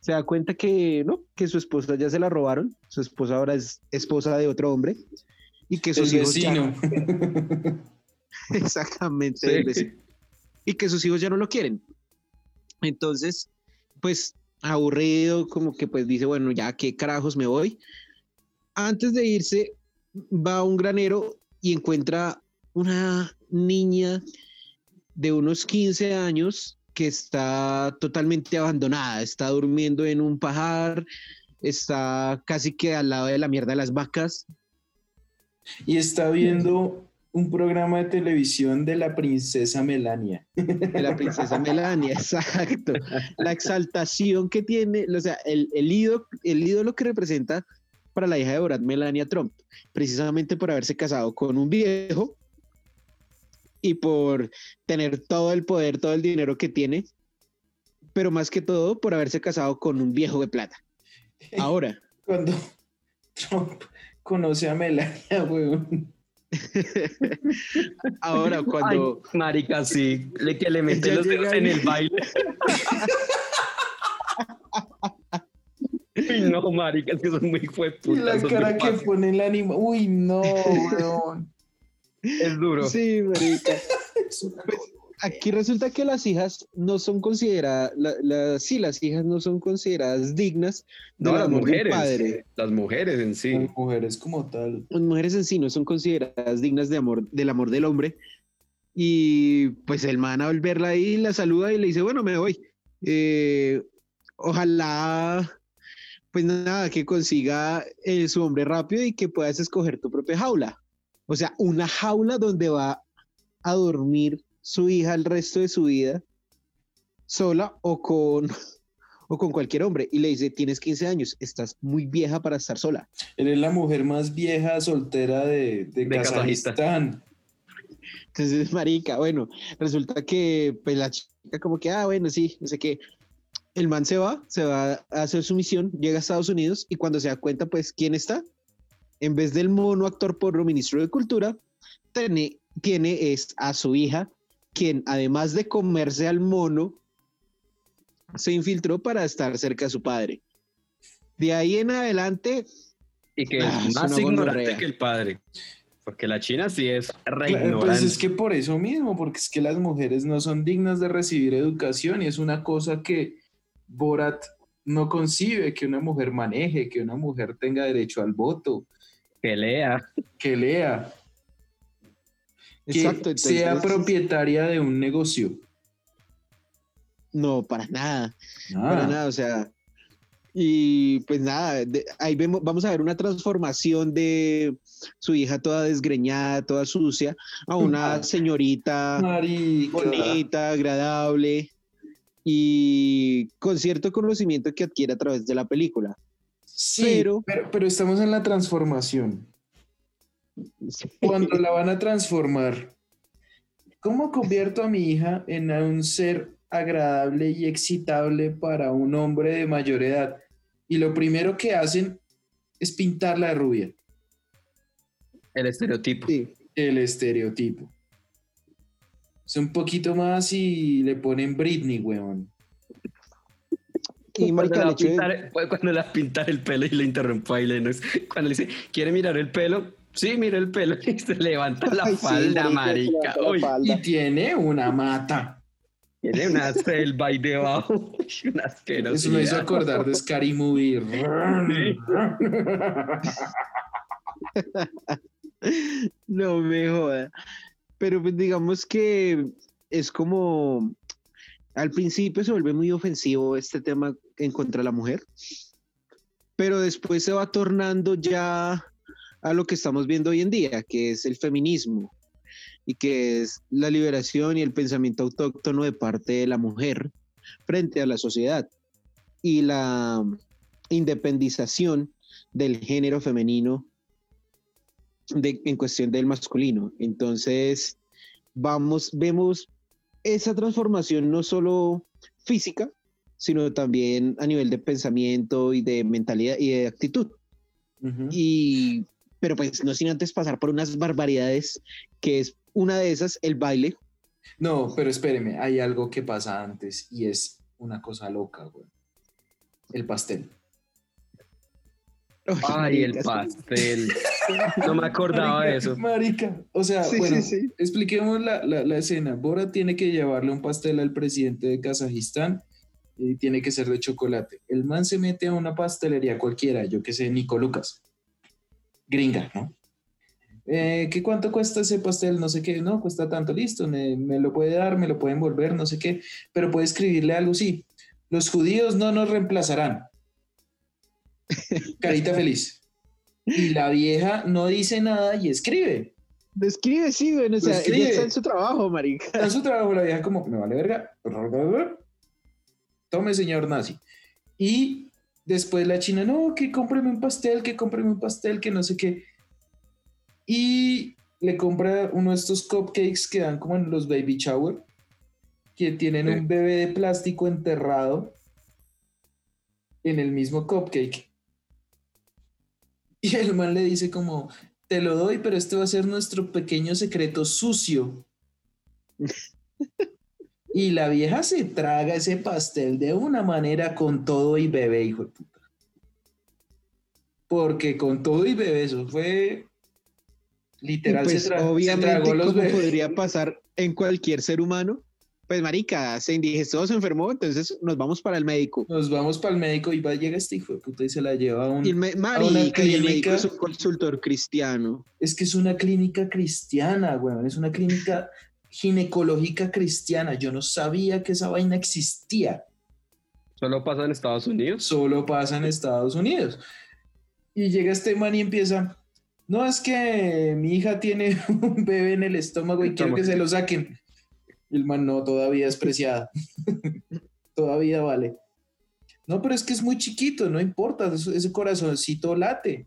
se da cuenta que no, que su esposa ya se la robaron, su esposa ahora es esposa de otro hombre y que El sus hijos ya- vecino. exactamente Sí. el vecino. y que sus hijos ya no lo quieren. Entonces, pues aburrido, como que pues dice, bueno, ya qué carajos me voy. Antes de irse, va a un granero y encuentra una niña de unos 15 años que está totalmente abandonada, está durmiendo en un pajar, está casi que al lado de la mierda de las vacas. Y está viendo un programa de televisión de la princesa Melania. de la princesa Melania, exacto. La exaltación que tiene, o sea, el, el, ídolo, el ídolo que representa para la hija de Borat, Melania Trump, precisamente por haberse casado con un viejo y por tener todo el poder, todo el dinero que tiene, pero más que todo por haberse casado con un viejo de plata. Ahora, Cuando Trump conoce a Melania, weón. ahora cuando... Ay, marica, sí, le, que le mete los dedos en el baile. Uy, no, marica, es que son muy Y fueputas. la cara que pone el ánimo. Uy, no, weón. Es duro. Sí, marica. Aquí resulta que las hijas no son consideradas, la, la- sí, las hijas no son consideradas dignas de No, la las mujeres. padre. Las mujeres en sí. Las mujeres como tal. Las mujeres en sí no son consideradas dignas de amor, del amor del hombre. Y pues el man al verla ahí la saluda y le dice, bueno, me voy. Eh, ojalá, pues nada, que consiga eh, su hombre rápido y que puedas escoger tu propia jaula. O sea, una jaula donde va a dormir su hija el resto de su vida sola o con, o con cualquier hombre. Y le dice, tienes 15 años, estás muy vieja para estar sola. Eres la mujer más vieja soltera de, de, De Kazajistán. Kazajistán. Entonces, marica, bueno, resulta que pues la chica como que, ah, bueno, sí, no sé qué. El man se va, se va a hacer su misión, llega a Estados Unidos y cuando se da cuenta, pues, ¿quién está? En vez del mono actor porno ministro de Cultura, tiene, tiene es a su hija, quien además de comerse al mono, se infiltró para estar cerca de su padre. De ahí en adelante, Y que Ah, es más ignorante gonorrea. que el padre. Porque la China sí es re Claro, ignorante. Pues es que por eso mismo, porque es que las mujeres no son dignas de recibir educación y es una cosa que Borat no concibe que una mujer maneje, que una mujer tenga derecho al voto, Que lea. que lea, que exacto, sea entonces, propietaria de un negocio. no, para nada. Ah, Para nada, o sea. Y pues nada, de- ahí vemos, vamos a ver una transformación de su hija toda desgreñada, toda sucia, a una señorita marica. bonita, agradable y con cierto conocimiento que adquiere a través de la película. Sí, pero- pero, pero estamos en la transformación. Cuando la van a transformar, ¿cómo convierto a mi hija en un ser agradable y excitable para un hombre de mayor edad? Y lo primero que hacen es pintarla de rubia, El estereotipo. Sí. el estereotipo. Es un poquito más y le ponen Britney, weón. Y Cuando marica, le, pintar, cuando le va a pintar el pelo y le interrumpo ahí, le- no es- cuando le dice, ¿quiere mirar el pelo? Sí, mira el pelo y se levanta la Ay, sí, falda, marica, marica. se levanta la Uy, falda. Y tiene una mata. tiene una selva ahí debajo. Una asquerosidad. Eso me hizo acordar de Scary Movie. No me joda. Pero pues digamos que es como al principio se vuelve muy ofensivo este tema en contra de la mujer, pero después se va tornando ya a lo que estamos viendo hoy en día, que es el feminismo y que es la liberación y el pensamiento autóctono de parte de la mujer frente a la sociedad y la independización del género femenino de, en cuestión del masculino. Entonces, vamos, vemos esa transformación no solo física, sino también a nivel de pensamiento y de mentalidad y de actitud. Y, pero pues no sin antes pasar por unas barbaridades, que es una de esas, el baile. No, pero espéreme, hay algo que pasa antes y es una cosa loca, güey. El pastel. Ay, el pastel. No me acordaba de eso. Marica, o sea, Sí, bueno, sí, sí. expliquemos la, la- la escena. Bora tiene que llevarle un pastel al presidente de Kazajistán y tiene que ser de chocolate. El man se mete a una pastelería cualquiera, yo que sé, Nico Lucas. Gringa, ¿no? Eh, ¿qué cuánto cuesta ese pastel? No sé qué, no, cuesta tanto, listo, me, me lo puede dar, me lo puede envolver, no sé qué, pero puede escribirle algo, sí. Los judíos no nos reemplazarán. Carita feliz. Y la vieja no dice nada y escribe. Describe, sí, güey. O sea, Describe. ella está en su trabajo, marica. Está en su trabajo la vieja como, me vale verga. Tome, señor nazi. Y después la china, no, que cómpreme un pastel, que cómpreme un pastel, que no sé qué. Y le compra uno de estos cupcakes que dan como en los baby shower, que tienen Sí. un bebé de plástico enterrado en el mismo cupcake. Y el man le dice como, te lo doy, pero este va a ser nuestro pequeño secreto sucio. Y la vieja se traga ese pastel de una manera con todo y bebé, hijo de puta. Porque con todo y bebé, eso fue literal. pues se, tra- se obviamente, tragó los como bebés. podría pasar en cualquier ser humano, pues marica, se indigestó, se enfermó, entonces nos vamos para el médico. Nos vamos para el médico y va, llega este hijo de puta y se la lleva a un. Y una marica, y el médico es un consultor cristiano. Es que es una clínica cristiana, weón. Es una clínica ginecológica cristiana. Yo no sabía que esa vaina existía. Solo pasa en Estados Unidos. solo pasa en Estados Unidos. Y llega este man y empieza, no es que mi hija tiene un bebé en el estómago y quiero que se lo saquen. Y el man, no, todavía es preciada. todavía vale. No, pero es que es muy chiquito, no importa, ese corazoncito late.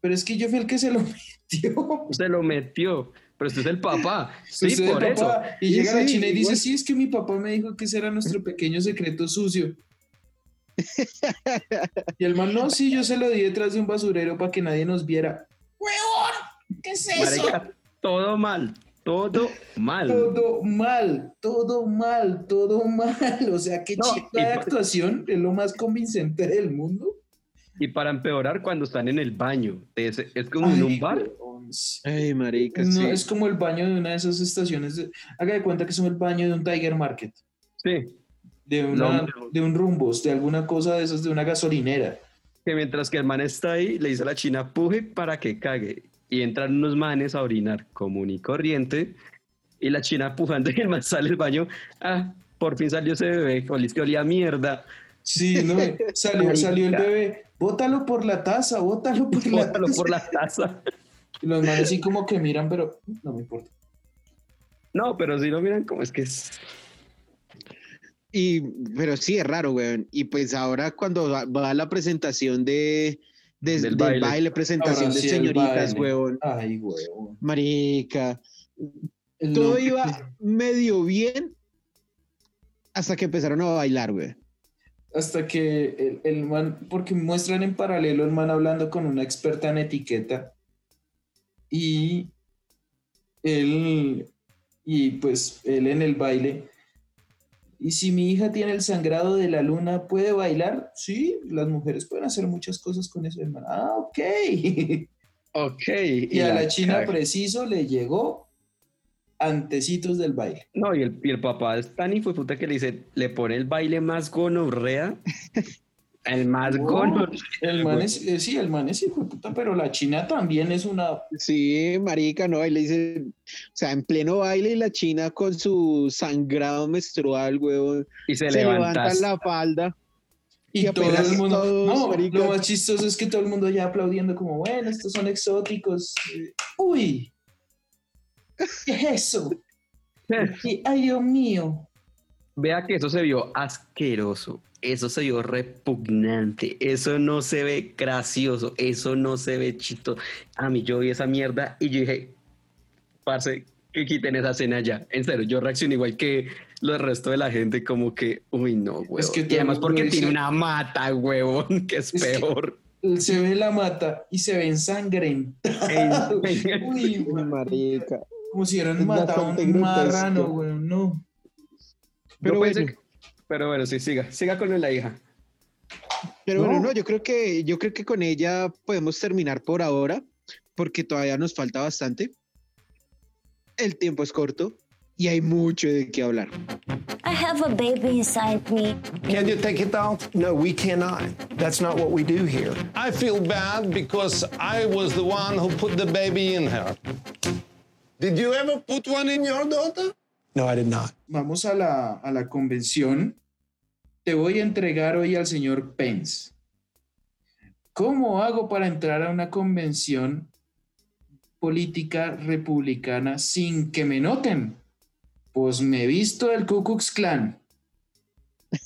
Pero es que yo fui el que se lo metió. Se lo metió. Pero usted es el papá. Sí, Usted es por el eso. papá. Y Sí, llega la china y dice, igual. sí, es que mi papá me dijo que ese era nuestro pequeño secreto sucio. y el man, no, sí, yo se lo di detrás de un basurero para que nadie nos viera. ¡Huevón! ¿Qué es eso? Marica, todo mal. Todo mal. Todo mal, todo mal, todo mal. O sea, qué No, chica de actuación, es lo más convincente del mundo. Y para empeorar, cuando están en el baño. Es, es como en Ay, un bar. Ay, marica, No, sí. es como el baño de una de esas estaciones. de- Haga de cuenta que es el baño de un Tiger Market. Sí. de, una, No. de un rumbos, de alguna cosa de esas, de una gasolinera. Que mientras que el man está ahí, le dice a la china, puje para que cague. Y entran unos manes a orinar común y corriente. Y la china pujando y el man sale del baño. Ah, por fin salió ese bebé. Que olía mierda. Sí, no, salió, el bebé, bótalo por la taza, bótalo por la Bótalo taza. por la taza. Y los manes así como que miran, pero no me importa. No, pero si no miran como es que es. Y, pero sí, es raro, weón. Y pues ahora cuando va, la presentación de, de- Del del, baile. baile. presentación Ahora de sí, señoritas, weón. Ay, huevo. Marica. El Todo no- iba medio bien hasta que empezaron a bailar, weón. Hasta que el, el man, porque muestran en paralelo el man hablando con una experta en etiqueta. Y él, y pues él en el baile. Y si mi hija tiene el sangrado de la luna, ¿puede bailar? Sí, las mujeres pueden hacer muchas cosas con eso, hermano. Ah, ok. Ok. Y, a la china preciso le llegó antecitos del baile. No, y el, y el papá es tan hijo de puta que le dice, le pone el baile más gonorrea. el más No, gonorrea. El man es, eh, sí, el man es hijo de puta, pero la china también es una. Sí, marica, no, y le dicen, o sea, en pleno baile y la china con su sangrado menstrual, huevón, Y se, se, levanta. la falda. Y, Y todo apenas el mundo. todos, no, marica. lo más chistoso es que todo el mundo ya aplaudiendo, como, bueno, estos son exóticos. Eh, Uy, ¿qué es eso? Y, Ay, Dios mío. Vea que eso se vio asqueroso. Eso se vio repugnante. Eso no se ve gracioso. Eso no se ve chito. A mí yo vi esa mierda y yo dije, parce, que quiten esa escena ya. En serio, yo reaccioné igual que los resto de la gente, como que, uy, no, huevón. Es que y además porque tiene una mata, huevón, que es, Es que- peor. Se ve la mata y se ve ensangrentado. Uy, Uy, marica. Como si hubieran matado a un marrano, güey. No. Pero bueno. que- pero bueno, sí, siga. Siga con la hija. Pero bueno, No. no, yo creo que yo creo que con ella podemos terminar por ahora, porque todavía nos falta bastante. El tiempo es corto y hay mucho de qué hablar. I have a baby inside me. Can you take it out? No, we cannot. That's not what we do here. I feel bad because I was the one who put the baby in her. Did you ever put one in your daughter? No, I did not. Vamos a la, a la convención. Te voy a entregar hoy al señor Pence. ¿Cómo hago para entrar a una convención política republicana sin que me noten? Pues me he visto del Ku Klux Klan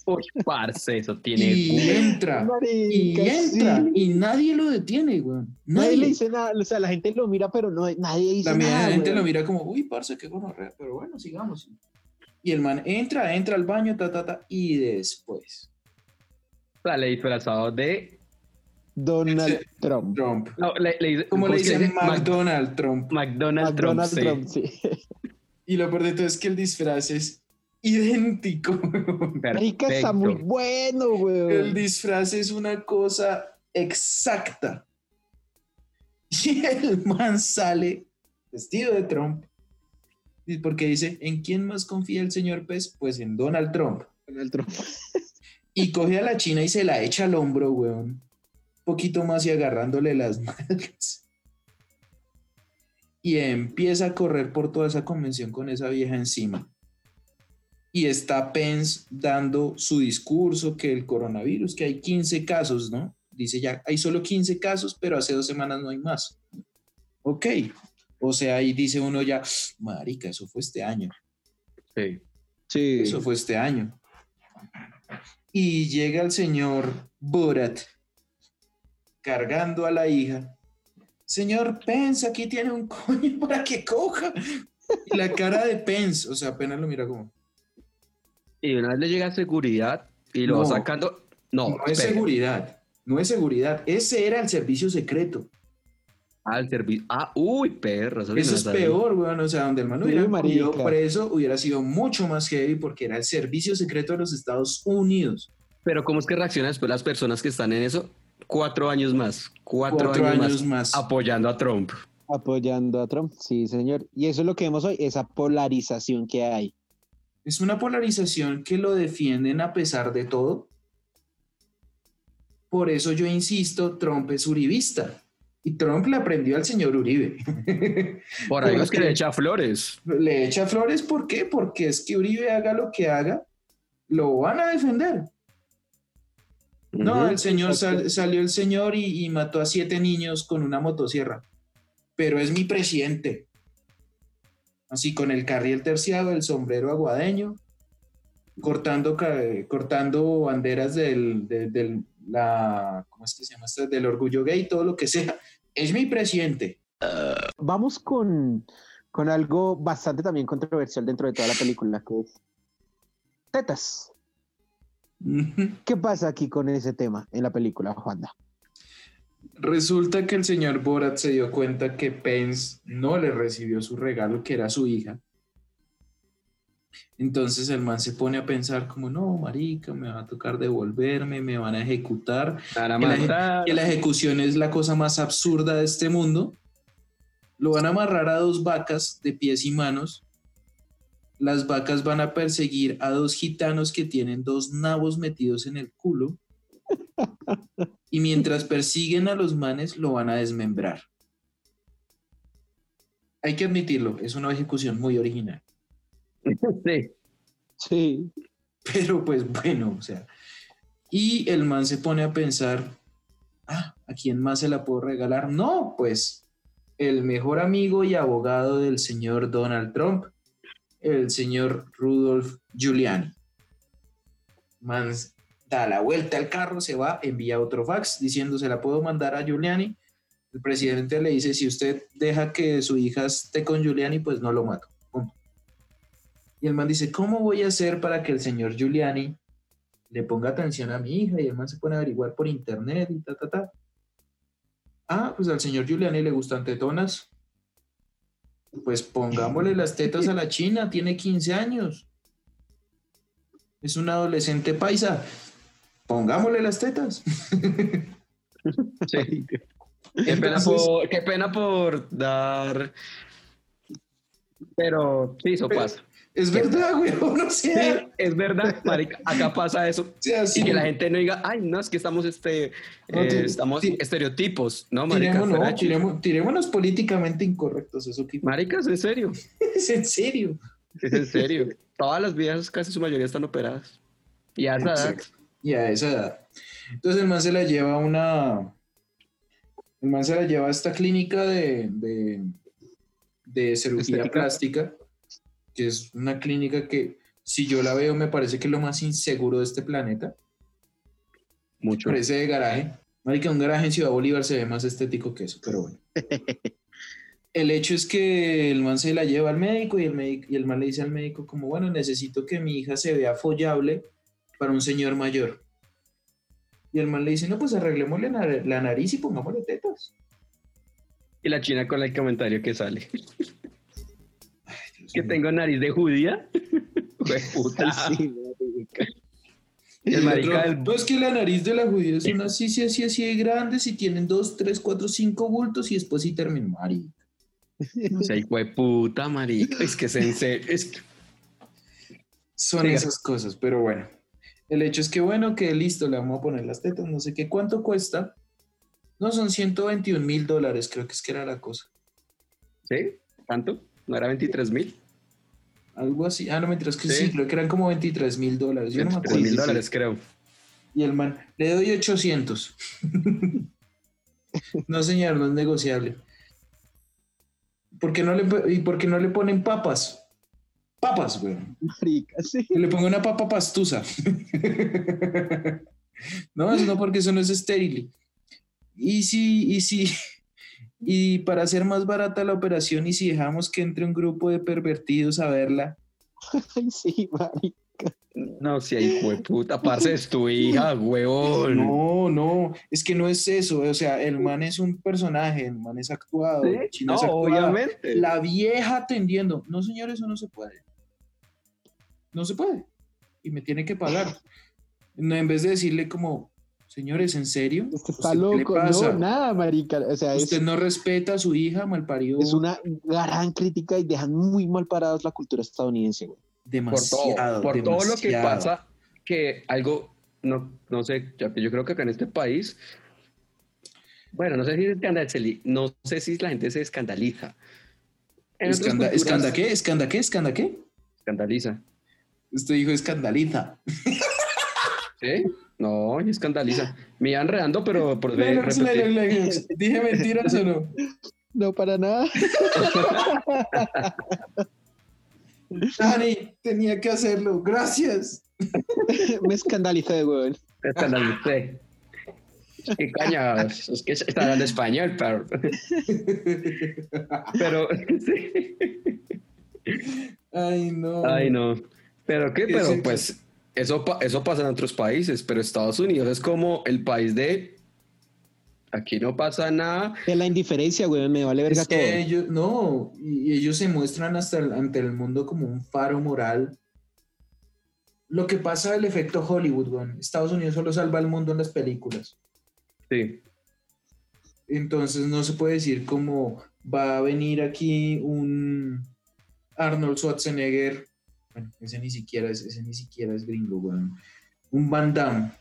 Uy, parce, eso tiene. y entra, y entra, sí. y nadie lo detiene, güey. Nadie le dice nada, o sea, la gente lo mira, pero no, nadie dice La nada. gente weón. lo mira como, uy, parce, qué gonorrea, pero bueno, sigamos. Y el man entra, entra al baño, ta, ta, ta, y después, Sale disfrazado de. Donald Trump. Trump. No, le, ¿Cómo le dicen Mac- McDonald Trump? McDonald, Trump. Donald sí. Trump, sí. Y lo peor de todo es que el disfraz es idéntico. Marica está muy Perfecto. bueno, El weón. disfraz es una cosa exacta. Y el man sale vestido de Trump. Y Porque dice, ¿en quién más confía el señor Pez? Pues en Donald Trump. Donald Trump. Y coge a la china y se la echa al hombro, weón. Un poquito más y agarrándole las nalgas. Y empieza a correr por toda esa convención con esa vieja encima. Y está Pence dando su discurso que el coronavirus, que hay 15 casos, ¿no? Dice ya, hay solo 15 casos, pero hace dos semanas no hay más. Ok. O sea, ahí dice uno ya, marica, eso fue este año. Sí. Sí. Eso fue este año. Y llega el señor Borat cargando a la hija. Señor Pence, aquí tiene un coño para que coja. Y la cara de Pence, o sea, apenas lo mira como. Y una vez le llega seguridad y lo va No. sacando. No, No, es seguridad, no es seguridad. Ese era el servicio secreto. Al servicio. Ah, uy, perro. Eso, sí Eso no es peor, weón. O sea, donde el man hubiera preso, hubiera sido mucho más heavy porque era el servicio secreto de los Estados Unidos. Pero ¿cómo es que reaccionan después las personas que están en eso? Cuatro años más. Cuatro, Cuatro años, años más, más. apoyando a Trump. Apoyando a Trump, sí, señor. Y eso es lo que vemos hoy, esa polarización que hay. Es una polarización que lo defienden a pesar de todo. Por eso yo insisto, Trump es uribista. Y Trump le aprendió al señor Uribe. Por ahí es que le echa flores. le echa flores, ¿por qué? Porque es que Uribe haga lo que haga, lo van a defender. No, el señor sal- salió el señor y, y mató a siete niños con una motosierra. Pero es mi presidente. Así con el carriel terciado, el sombrero aguadeño, cortando, cortando banderas del, de- del- la, ¿cómo es que se llama? Del orgullo gay, todo lo que sea. Es mi presidente. Vamos con, con algo bastante también controversial dentro de toda la película, que es tetas. ¿Qué pasa aquí con ese tema en la película, Juanda? Resulta que el señor Borat se dio cuenta que Pence no le recibió su regalo, que era su hija. Entonces el man se pone a pensar como, no, marica, me va a tocar devolverme, me van a ejecutar. Van a que, la, que la ejecución es la cosa más absurda de este mundo. Lo van a amarrar a dos vacas de pies y manos. Las vacas van a perseguir a dos gitanos que tienen dos nabos metidos en el culo. Y mientras persiguen a los manes, lo van a desmembrar. Hay que admitirlo, es una ejecución muy original. Sí. Sí. Pero pues bueno, o sea. Y el man se pone a pensar, ah, ¿a quién más se la puedo regalar? No, pues el mejor amigo y abogado del señor Donald Trump, el señor Rudolf Giuliani. Man da la vuelta al carro, se va, envía otro fax diciendo se la puedo mandar a Giuliani. El presidente le dice, si usted deja que su hija esté con Giuliani, pues no lo mato. Y el man dice, ¿cómo voy a hacer para que el señor Giuliani le ponga atención a mi hija? Y el man se pone a averiguar por internet y ta, ta, ta. Ah, pues al señor Giuliani le gustan tetonas. Pues pongámosle las tetas a la china, tiene 15 años. Es un adolescente paisa. Pongámosle las tetas. Sí. Qué pena, por, qué pena por dar. Pero sí, eso pasa. Es verdad, güey, Sí, es verdad, marica. Acá pasa eso. sí, Y que la gente no diga, ay, no, es que estamos, este, No, eh, ti- estamos ti- estereotipos. No, marica. no, tiremos- tirémonos políticamente incorrectos, eso que Maricas, en serio. es en serio. Es en serio. Todas las viejas, casi su mayoría, están operadas. Y a esa edad, Exacto. Y a esa edad. Entonces el man se la lleva a una. El man se la lleva a esta clínica de, de, de cirugía Estética. plástica, que es una clínica que, si yo la veo, me parece que es lo más inseguro de este planeta. mucho. Parece de garaje. Marica, un garaje en Ciudad Bolívar se ve más estético que eso, pero bueno. El hecho es que el man se la lleva al médico y el, médico, y el man le dice al médico como, bueno, necesito que mi hija se vea follable para un señor mayor. Y el man le dice, no, pues arreglémosle na- la nariz y pongámosle tetas. Y la china con el comentario que sale. Dios Que mío. tengo nariz de judía. Puta. Sí. El el marica otro, del- No, es que la nariz de la judía son así, así, así, así de grandes y tienen dos, tres, cuatro, cinco bultos y después sí terminan. Marica. O sea, hijo de puta, marica. Es que es serio. Es que- Son esas cosas, pero bueno. El hecho es que, bueno, que listo, le vamos a poner las tetas, no sé qué, ¿cuánto cuesta? No, son 121 mil dólares, creo que es que era la cosa. ¿Sí? ¿Tanto? ¿No era 23 mil? Algo así. Ah, no, mientras que Sí. sí, creo que eran como 23 mil dólares. Yo no me 23 acuerdo. mil dólares, creo. Y el man, le doy 800. no, señor, no es negociable. ¿Por qué no le, ¿Y por qué no le ponen papas? Papas, güey. Marica, sí. Que le pongo una papa pastusa. no, eso no, porque eso no es estéril. Y si, y si, y para hacer más barata la operación, y si dejamos que entre un grupo de pervertidos a verla, Ay, sí, marica. No, si hay hijo de puta, parce, es tu hija, huevón. no, no, es que no es eso. O sea, el man es un personaje, el man es actuado. ¿Sí? No, es obviamente. La vieja atendiendo. No, señor, eso no se puede. No se puede. Y me tiene que pagar. No, en vez de decirle como, señores, ¿en serio? Este ¿Usted está qué le loco. pasa? No, nada, marica. O sea, es, Usted no respeta a su hija, malparido. es una gran crítica y dejan muy mal parados la cultura estadounidense, güey. por todo, demasiado. por todo lo que demasiado. pasa, que algo, no, no sé, yo, yo creo que acá en este país, bueno, no sé si se escandaliza, no sé si la gente se escandaliza. En Escanda, culturas- ¿Escanda qué? ¿Escanda qué? ¿Escanda qué? Escandaliza. Usted dijo escandaliza. ¿Sí? No, y escandaliza. Me iba enredando, pero por ver, Lennox. Lennox, Lennox. ¿Dije mentiras o no? No, para nada. Dani, tenía que hacerlo. Gracias. Me escandalicé, güey. Escandalicé. ¿Qué cañas? Es que está hablando español, pero. Pero. sí. Ay, no. Ay, no. ¿Pero qué? Pero sí. pues. Eso, eso pasa en otros países, pero Estados Unidos es como el país de. Aquí no pasa nada. Es la indiferencia, güey. Me vale verga Es todo. ellos, no, y ellos se muestran hasta el- ante el mundo como un faro moral lo que pasa el efecto Hollywood, weón. Estados Unidos solo salva al mundo en las películas. Sí. Entonces no se puede decir como va a venir aquí un Arnold Schwarzenegger. Bueno, ese ni siquiera es, ese ni siquiera es gringo, weón. Un Van Damme,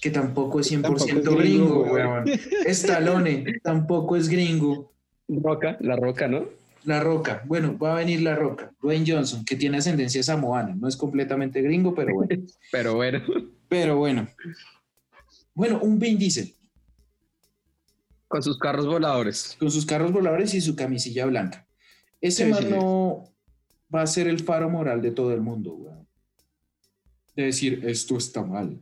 que tampoco es 100% Tampoco es gringo, gringo, weón. Stallone, tampoco es gringo. Roca, la roca, ¿no? La Roca, bueno, va a venir La Roca. Dwayne Johnson, que tiene ascendencia samoana, no es completamente gringo, pero bueno. Pero bueno. Pero bueno. Bueno, un Vin Diesel, Con sus carros voladores. con sus carros voladores y su camisilla blanca. Ese Sí, man sí, sí. no va a ser el faro moral de todo el mundo, weón. De decir, esto está mal.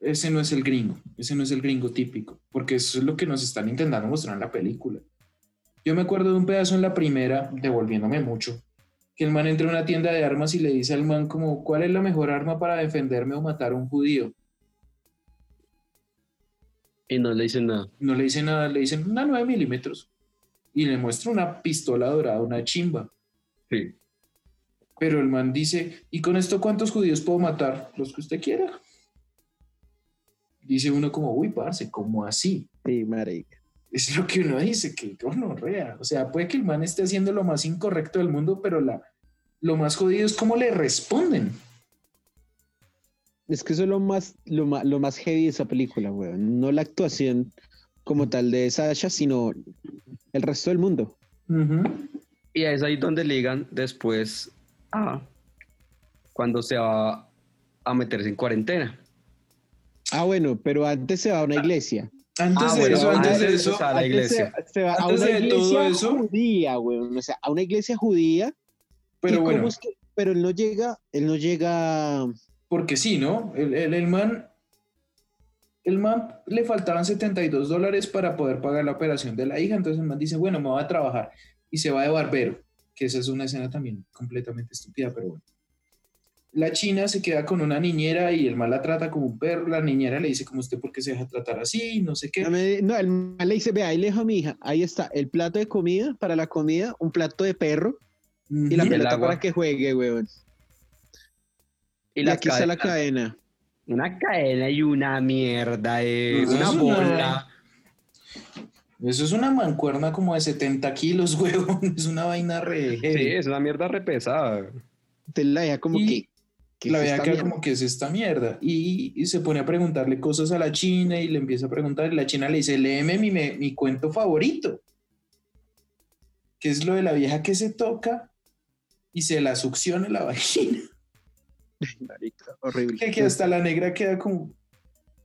Ese no es el gringo, ese no es el gringo típico, porque eso es lo que nos están intentando mostrar en la película. Yo me acuerdo de un pedazo en la primera, devolviéndome mucho, que el man entra a una tienda de armas y le dice al man como, ¿cuál es la mejor arma para defenderme o matar a un judío? Y no le dicen nada. No le dice nada, le dicen una 9 milímetros y le muestra una pistola dorada, una chimba. Sí. Pero el man dice, ¿y con esto cuántos judíos puedo matar? Los que usted quiera. Dice uno como, uy, parce, ¿cómo así? Sí, marica. Es lo que uno dice, que rea. O sea, puede que el man esté haciendo lo más incorrecto del mundo, pero la, lo más jodido es cómo le responden. Es que eso es lo más, lo más, lo más heavy de esa película, weón. No la actuación como tal de Sasha, sino el resto del mundo. Ujú. Y es ahí donde ligan después a cuando se va a meterse en cuarentena. Ah, bueno, pero antes se va a una iglesia. Antes Ah, de bueno, eso, antes de antes eso, de- a la Antes iglesia. Se, se va a Antes una de todo iglesia eso- judía, weón. O sea, a una iglesia judía. pero ¿Y cómo bueno, es que- pero él no llega, él no llega. porque sí, ¿no? El, el, el man, el man le faltaban 72 dólares para poder pagar la operación de la hija, entonces el man dice, bueno, me voy a trabajar y se va de barbero, que esa es una escena también completamente estúpida, pero bueno. La china se queda con una niñera y el man la trata como un perro, la niñera le dice como usted por qué se deja tratar así, no sé qué. No, el man le dice, vea, ahí le dejo a mi hija. Ahí está, el plato de comida para la comida, un plato de perro y la pelota para que juegue, weón. Y, Y, aquí está la cadena. Una cadena y una mierda, eh, una es una- bola. Eso es una mancuerna como de 70 kilos, huevón, es una vaina re Sí, es una mierda repesada. Entonces la deja como Y que. que la mierda. como que es esta mierda y, y se pone a preguntarle cosas a la china y le empieza a preguntar y la china le dice, léeme mi, me- mi cuento favorito, que es lo de la vieja que se toca y se la succiona la vagina, Marica, horrible. que, que hasta la negra queda como,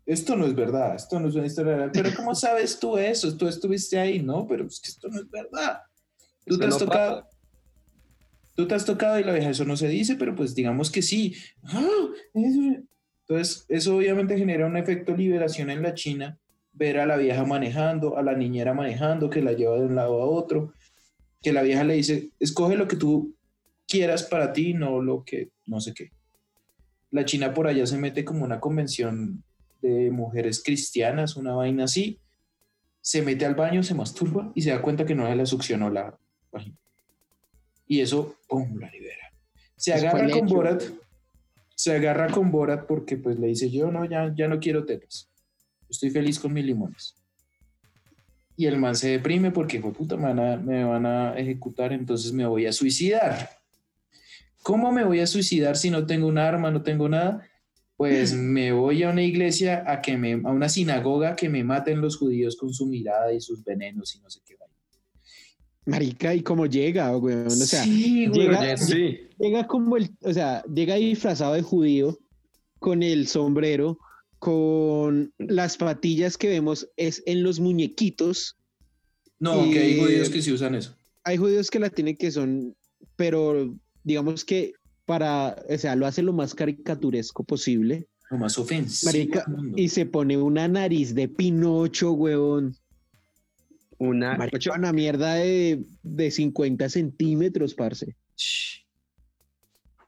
esto no es verdad, esto no es una historia real, pero ¿cómo sabes tú eso? Tú estuviste ahí, ¿no? Pero es que esto no es verdad. Tú te has no tocado... pasa. Tú te has tocado y la vieja, eso no se dice, pero pues digamos que sí. Ah, Entonces, eso obviamente genera un efecto liberación en la China, ver a la vieja manejando, a la niñera manejando, que la lleva de un lado a otro, que la vieja le dice, escoge lo que tú quieras para ti, no lo que, no sé qué. La China por allá se mete como una convención de mujeres cristianas, una vaina así, se mete al baño, se masturba y se da cuenta que no le succionó la vagina. Y eso, ¡pum!, la libera. Se fue agarra con hecho. Borat, se agarra con Borat porque pues le dice, yo no, ya, ya no quiero tetas. Estoy feliz con mis limones. Y el man se deprime porque, fue puta, me van, a, me van a ejecutar, entonces me voy a suicidar. ¿Cómo me voy a suicidar si no tengo un arma, no tengo nada? Pues me voy a una iglesia, a, que me, a una sinagoga que me maten los judíos con su mirada y sus venenos y no sé qué. Marica, ¿y cómo llega, weón? O sea, sí, güey. llega- sí. llega como el, o sea, llega ahí disfrazado de judío, con el sombrero, con las patillas que vemos es en los muñequitos. No, que hay judíos que sí usan eso. Hay judíos que la tienen que son, pero digamos que para, o sea, lo hace lo más caricaturesco posible. Lo más ofensivo. Marica, y se pone una nariz de Pinocho, weón. Una. Marica, una mierda de, de 50 centímetros, parce. Shh.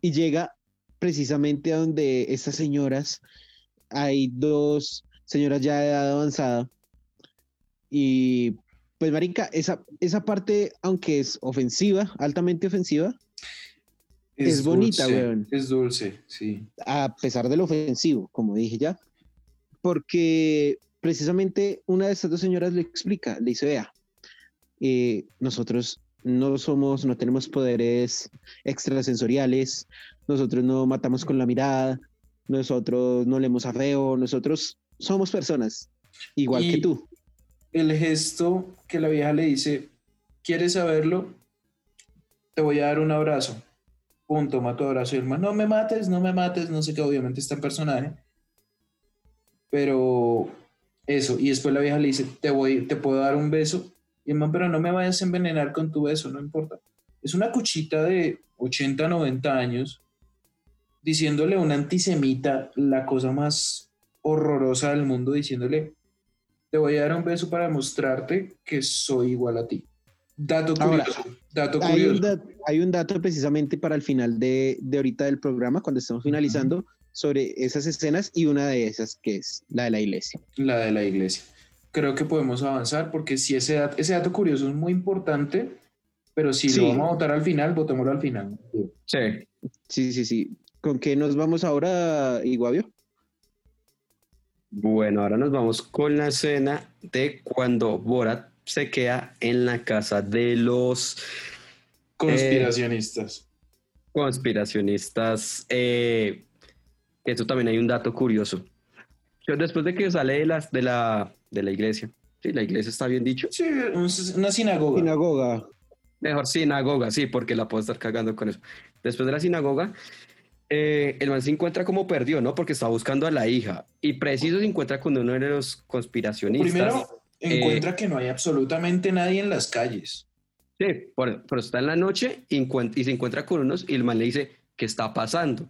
y llega precisamente a donde estas señoras, hay dos señoras ya de edad avanzada, y pues marica, esa, esa parte, aunque es ofensiva, altamente ofensiva, Es bonita, dulce, weón. Es dulce, sí. a pesar del ofensivo, como dije ya, porque precisamente una de estas dos señoras le explica, le dice, vea, eh, nosotros no somos, no tenemos poderes extrasensoriales, nosotros no matamos con la mirada, nosotros no leemos a feo, nosotros somos personas, igual Y- que tú. El gesto que la vieja le dice, ¿quieres saberlo? Te voy a dar un abrazo. Punto, abrazo. Y el man, no me mates, no me mates, no sé qué, obviamente está en personaje. Pero eso, y después la vieja le dice, te voy, te puedo dar un beso. Y el pero no me vayas a envenenar con tu beso, no importa. Es una cuchita de 80, 90 años diciéndole a un antisemita la cosa más horrorosa del mundo, diciéndole, te voy a dar un beso para mostrarte que soy igual a ti. Dato Ahora, curioso, dato Hay un, hay dato precisamente para el final de, de ahorita del programa, cuando estamos finalizando, sobre esas escenas y una de esas que es la de la iglesia. la de la iglesia. Creo que podemos avanzar porque si ese, dat- ese dato curioso es muy importante, pero si Sí. lo vamos a votar al final, votémoslo al final. Sí. Sí, sí, sí. ¿Con qué nos vamos ahora, Iguavio? Bueno, ahora nos vamos con la escena de cuando Borat se queda en la casa de los Conspiracionistas. conspiracionistas. Eh, eso también hay un dato curioso. Yo, después de que sale de la, de la, de la iglesia, sí, la iglesia está bien dicho, Sí, un- una sinagoga. Sinagoga. mejor sinagoga, sí, porque la puedo estar cagando con eso. Después de la sinagoga, eh, el man se encuentra como perdió, ¿no? Porque está buscando a la hija y preciso se encuentra con uno de los conspiracionistas. Primero, eh, encuentra que no hay absolutamente nadie en las calles. Sí, por- pero está en la noche y, y se encuentra con unos y el man le dice, ¿qué está pasando?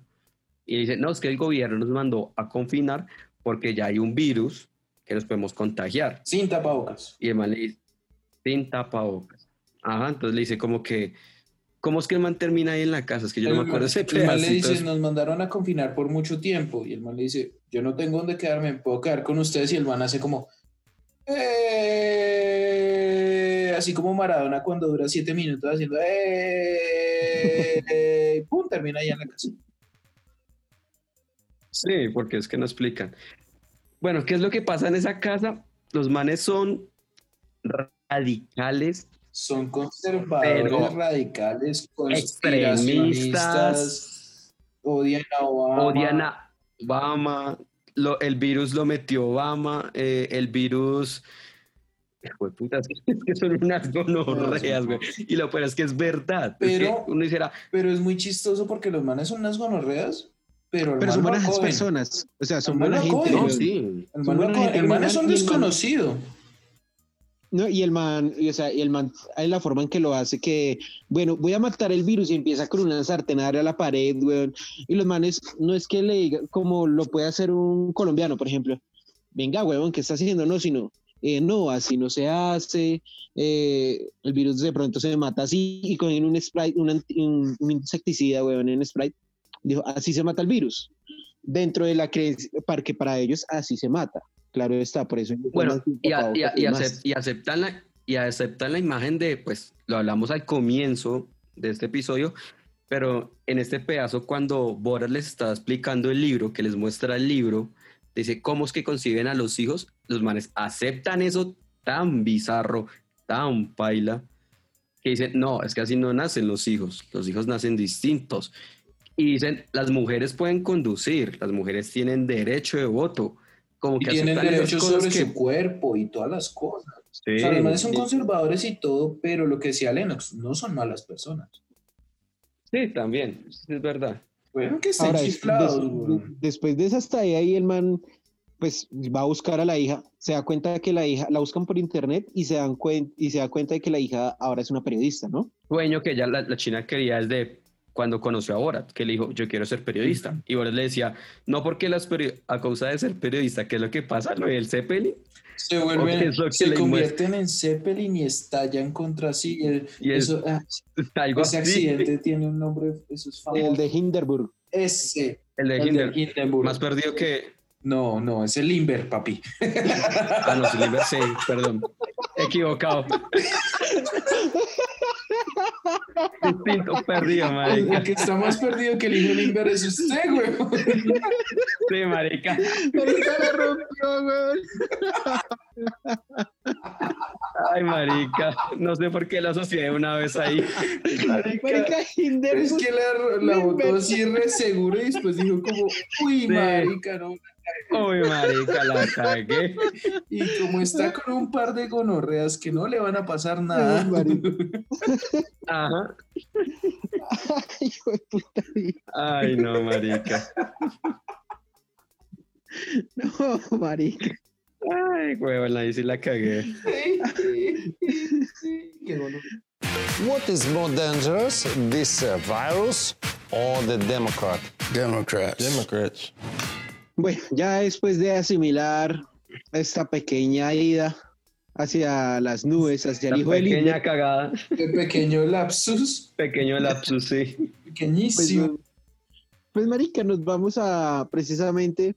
Y dice, no, es que el gobierno nos mandó a confinar porque ya hay un virus que nos podemos contagiar. Sin tapabocas. Y el man le dice, sin tapabocas. Ajá, entonces le dice como que, ¿cómo es que el man termina ahí en la casa? Es que yo no me acuerdo ese el man le dice, nos mandaron a confinar por mucho tiempo. Y el man le dice, yo no tengo dónde quedarme, me puedo quedar con ustedes. Y el man hace como, "Eh", así como Maradona cuando dura siete minutos haciendo, "Eh", eh, pum, termina ahí en la casa. Sí, porque es que no explican. Bueno, ¿qué es lo que pasa en esa casa? Los manes son radicales, Son conservadores, radicales, extremistas, odian a Obama. odian a Obama, lo- el virus lo metió Obama, eh, el virus... Hijo de puta, es que, son unas gonorreas, güey. Y lo peor es que es verdad. Es que Pero- uno dijera, Pero es muy chistoso porque los manes son unas gonorreas, pero Pero son buenas personas. O sea, son buena gente. no, sí. El Son man, lo buena No, y el man, y, o sea, y el man, hay la forma en que lo hace que, bueno, voy a matar el virus y empieza con una sartén a la pared, weón. Y los manes, no es que le diga, como lo puede hacer un colombiano, por ejemplo. Venga, weón, ¿qué está haciendo? No, sino, eh, no, así no se hace. eh, el virus de pronto se mata así y con un Sprite, un, un- un insecticida, weón, en Sprite. Dijo, así se mata el virus. Dentro de la creencia, para que para ellos así se mata. Claro está, por eso. Bueno, y, a- y a- y demás. acep- y aceptan la, y aceptan la imagen de, pues, lo hablamos al comienzo de este episodio, pero en este pedazo, cuando Boras les está explicando el libro, que les muestra el libro, dice cómo es que conciben a los hijos, los manes aceptan eso tan bizarro, tan paila, que dicen, no, es que así no nacen los hijos, los hijos nacen distintos. Y dicen, las mujeres pueden conducir, las mujeres tienen derecho de voto. Como Y que tienen derechos sobre que- su cuerpo y todas las cosas. Sí, o sea, los manes son sí. conservadores y todo, pero lo que decía Lennox, no son malas personas. Sí, también, es verdad. Bueno, que estén Ahora, chiflados. des- después de esa estadía ahí, el man pues va a buscar a la hija, se da cuenta de que la hija, la buscan por internet y se, dan cuen- y se da cuenta de que la hija ahora es una periodista, ¿no? Sueño que ya la, la China quería desde cuando conoció a Borat, que le dijo, yo quiero ser periodista. Y Borat le decía, no porque las peri- a causa de ser periodista, ¿qué es lo que pasa? Lo del Zeppelin. Se ¿O qué vuelven, es lo que se convierten en Zeppelin y estallan contra sí. El- Y es- eso, ah, Algo ese así. accidente tiene un nombre, eso es famoso. El de Hindenburg. Ese. El de el Hinder. Hindenburg. Más perdido que... No, no, es el Limber, papi. Ah, no, Sliver, sí, perdón. Equivocado. Distinto perdido, El marica. que está más perdido que el hijo Limber es usted, weón. Sí, marica. Marica la rompió, weón. Ay, marica. No sé por qué la asocié una vez ahí. Marica Hinder. Es que la, la botó así re seguro y después dijo como, uy, marica, no. Uy, marica, la cagué. Y como está con un par de gonorreas que no le van a pasar nada. Ajá. Ay, hijo de puta. Ay, no, marica. No, marica. Ay, huevón, ahí sí la cagué. Qué gonorrea. What is more dangerous, this uh, virus or the Democrat? Democrats. Democrats. Bueno, ya después de asimilar esta pequeña ida hacia las nubes, hacia el La hijo del pequeña Hinder, cagada. Qué pequeño lapsus, Pequeño lapsus, sí. pues, pequeñísimo. pues marica, nos vamos a precisamente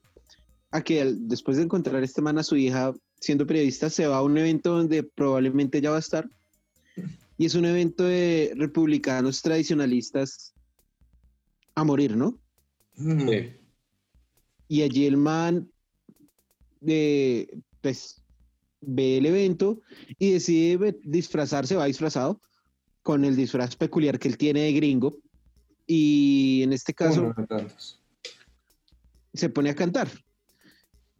a que después de encontrar este man a su hija siendo periodista, se va a un evento donde probablemente ya va a estar. Y es un evento de republicanos tradicionalistas a morir, ¿no? Mm. Sí. Y allí el man eh, pues, ve el evento y decide disfrazarse, va disfrazado con el disfraz peculiar que él tiene de gringo. Y en este caso Uno se pone a cantar.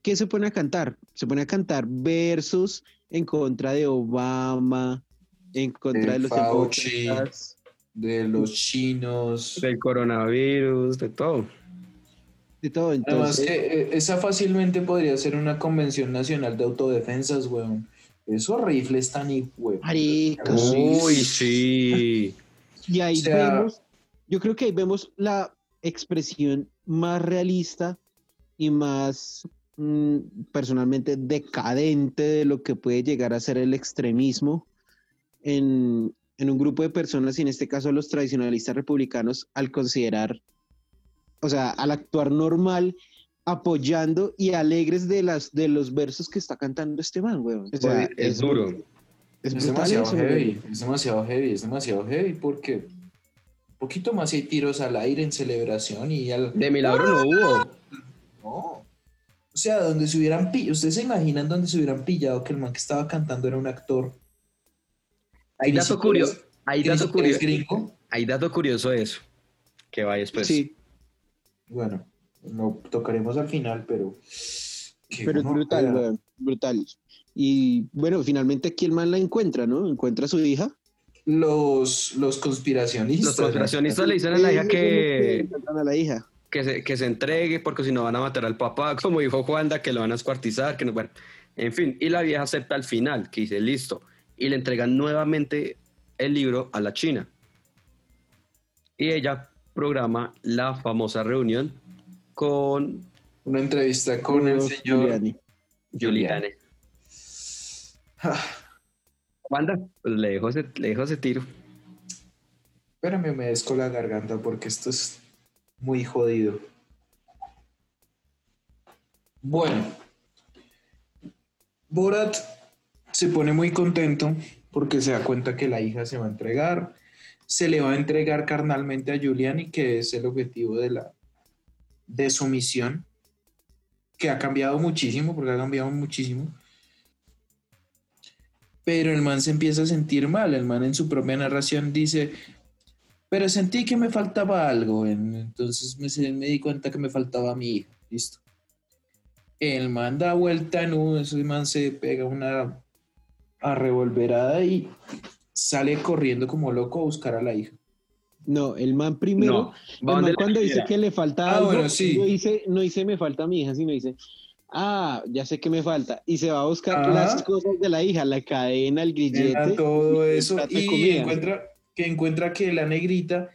¿Qué se pone a cantar? Se pone a cantar versos en contra de Obama, en contra De de los Fauci. De los chinos. Del coronavirus, de todo. De todo. Además Entonces, que eh, esa fácilmente podría ser una convención nacional de autodefensas, weón. Esos rifles tan y weón. marica, Sí. Uy, sí. Y ahí O sea- vemos, yo creo que ahí vemos la expresión más realista y más mm, personalmente decadente de lo que puede llegar a ser el extremismo en, en un grupo de personas, y en este caso los tradicionalistas republicanos, al considerar, o sea, al actuar normal, apoyando y alegres de, las, de los versos que está cantando este man, weón. O sea, es duro. Es, demasiado eso, heavy, weón. es demasiado heavy, es demasiado heavy porque un poquito más hay tiros al aire en celebración y al... De milagro no hubo. No. O sea, donde se hubieran pillado, ustedes se imaginan donde se hubieran pillado que el man que estaba cantando era un actor. Hay dato curioso. Hay dato curioso. Hay dato curioso de eso. Que va después. Sí, Bueno, lo tocaremos al final, pero... Pero es brutal, brutal. Y bueno, finalmente aquí el man la encuentra, ¿no? Encuentra a su hija. Los, los conspiracionistas. Los conspiracionistas le dicen a la hija que, encuentran a la hija. que, se, que se entregue porque si no van a matar al papá, como dijo Juanda, que lo van a escuartizar, que no, bueno, en fin. Y la vieja acepta al final, que dice, listo. Y le entregan nuevamente el libro a la China. Y ella programa la famosa reunión con Una entrevista con el señor... Giuliani. Juliane. Ah, pues le dejo ese, le dejo ese tiro. Espérame, me desco la garganta porque esto es muy jodido. Bueno, Borat se pone muy contento porque se da cuenta que la hija se va a entregar, se le va a entregar carnalmente a Giuliani, que es el objetivo de la de su misión, que ha cambiado muchísimo, porque ha cambiado muchísimo. Pero el man se empieza a sentir mal, el man en su propia narración dice, pero sentí que me faltaba algo, en- entonces me, di cuenta que me faltaba a mi hija, listo. El man da vuelta en un, ese man se pega una arrevolverada y sale corriendo como loco a buscar a la hija. No, el man primero, No, el man cuando dice que le falta Ah, algo, bueno, sí. no, dice, no dice me falta mi hija, sino dice, ah, ya sé que me falta. Y se va a buscar Ajá. las cosas de la hija, la cadena, el Era grillete. todo eso y comida. encuentra que encuentra que la negrita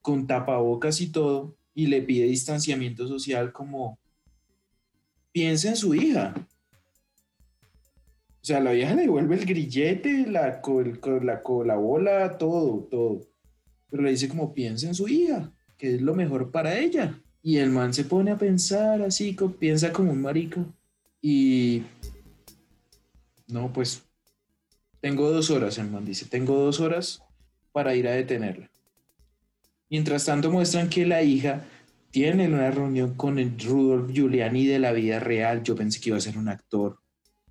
con tapabocas y todo y le pide distanciamiento social como piensa en su hija. Sea, la vieja le devuelve el grillete, la, co- el co- la, bola, todo, todo. Pero le dice como piensa en su hija, que es lo mejor para ella. Y el man se pone a pensar así, co- piensa como un marico. Y... No, pues tengo dos horas, el man dice, tengo dos horas para ir a detenerla. Mientras tanto muestran que la hija tiene una reunión con el Rudolf Giuliani de la vida real. Yo pensé que iba a ser un actor.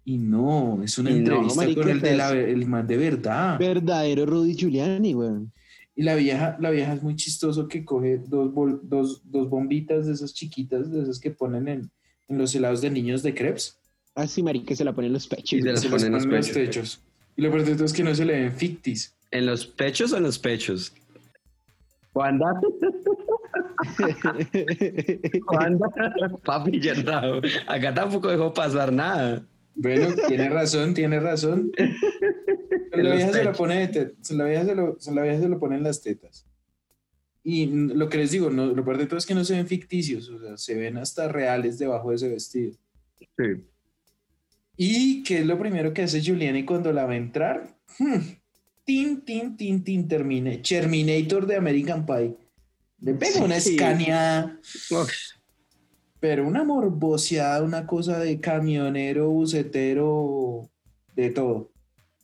Y no, es una Y entrevista con el, de la, el man de verdad. Verdadero Rudy Giuliani, weón. Y la vieja, la vieja es muy chistoso que coge dos, bol- dos, dos bombitas de esas chiquitas, de esas que ponen en, en los helados de niños de crepes. Así, marica, se la pone en los pechos. Y se las Se ponen en los ponen en los pechos. techos. Y lo peor de todo es que no se le ven fictis. ¿En los pechos o en los pechos? ¿Cuándo? ¿Cuándo? Papi, ya no. Acá tampoco dejó pasar nada. Bueno, tiene razón, tiene razón. La vieja se lo pone se la vieja se lo, se la vieja se lo pone en las tetas. Y lo que les digo, no, lo peor de todo es que no se ven ficticios, o sea, se ven hasta reales debajo de ese vestido. Sí. ¿Y qué es lo primero que hace Giuliani cuando la va a entrar? Hmm. Tin, tin, tin, tin, termine. Terminator de American Pie. Le pega una Sí. Uf, pero una morboseada, una cosa de camionero, bucetero, de todo.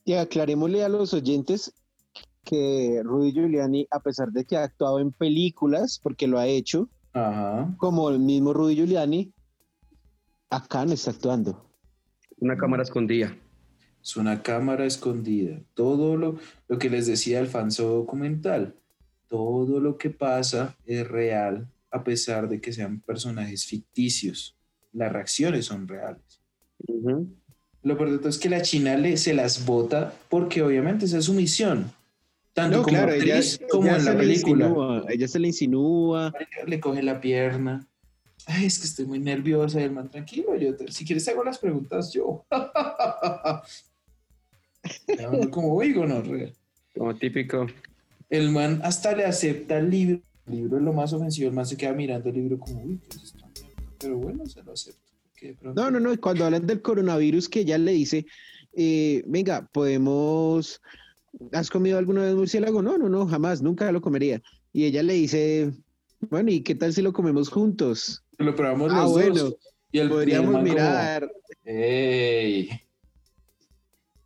Y aclarémosle a los oyentes que Rudy Giuliani, a pesar de que ha actuado en películas, porque lo ha hecho, Ajá. como el mismo Rudy Giuliani, acá no está actuando. una cámara escondida. Es una cámara escondida. Todo lo, lo que les decía el falso documental, todo lo que pasa es real a pesar de que sean personajes ficticios. Las reacciones son reales. Lo peor de todo es que la China le, se las bota porque obviamente esa es su misión. Tanto No, como claro, ella, actriz como ella en se la película. insinúa, ella se le insinúa. Le coge la pierna. Ay, es que estoy muy nerviosa. Y el man, tranquilo, yo te- si quieres hago las preguntas yo. Como oigo, no. Como típico. El man hasta le acepta el libro. El libro es lo más ofensivo. El man se queda mirando el libro como, uy, ¿qué es mierda? Pero bueno, se lo acepto. pronto- No, no, no, cuando hablan del coronavirus, que ella le dice, eh, venga, podemos, ¿has comido alguna vez murciélago? No, no, no, jamás, nunca lo comería. Y ella le dice, bueno, ¿y qué tal si lo comemos juntos? Lo probamos ah, los bueno, dos. Y el, y el podríamos man como, mirar, "Ey".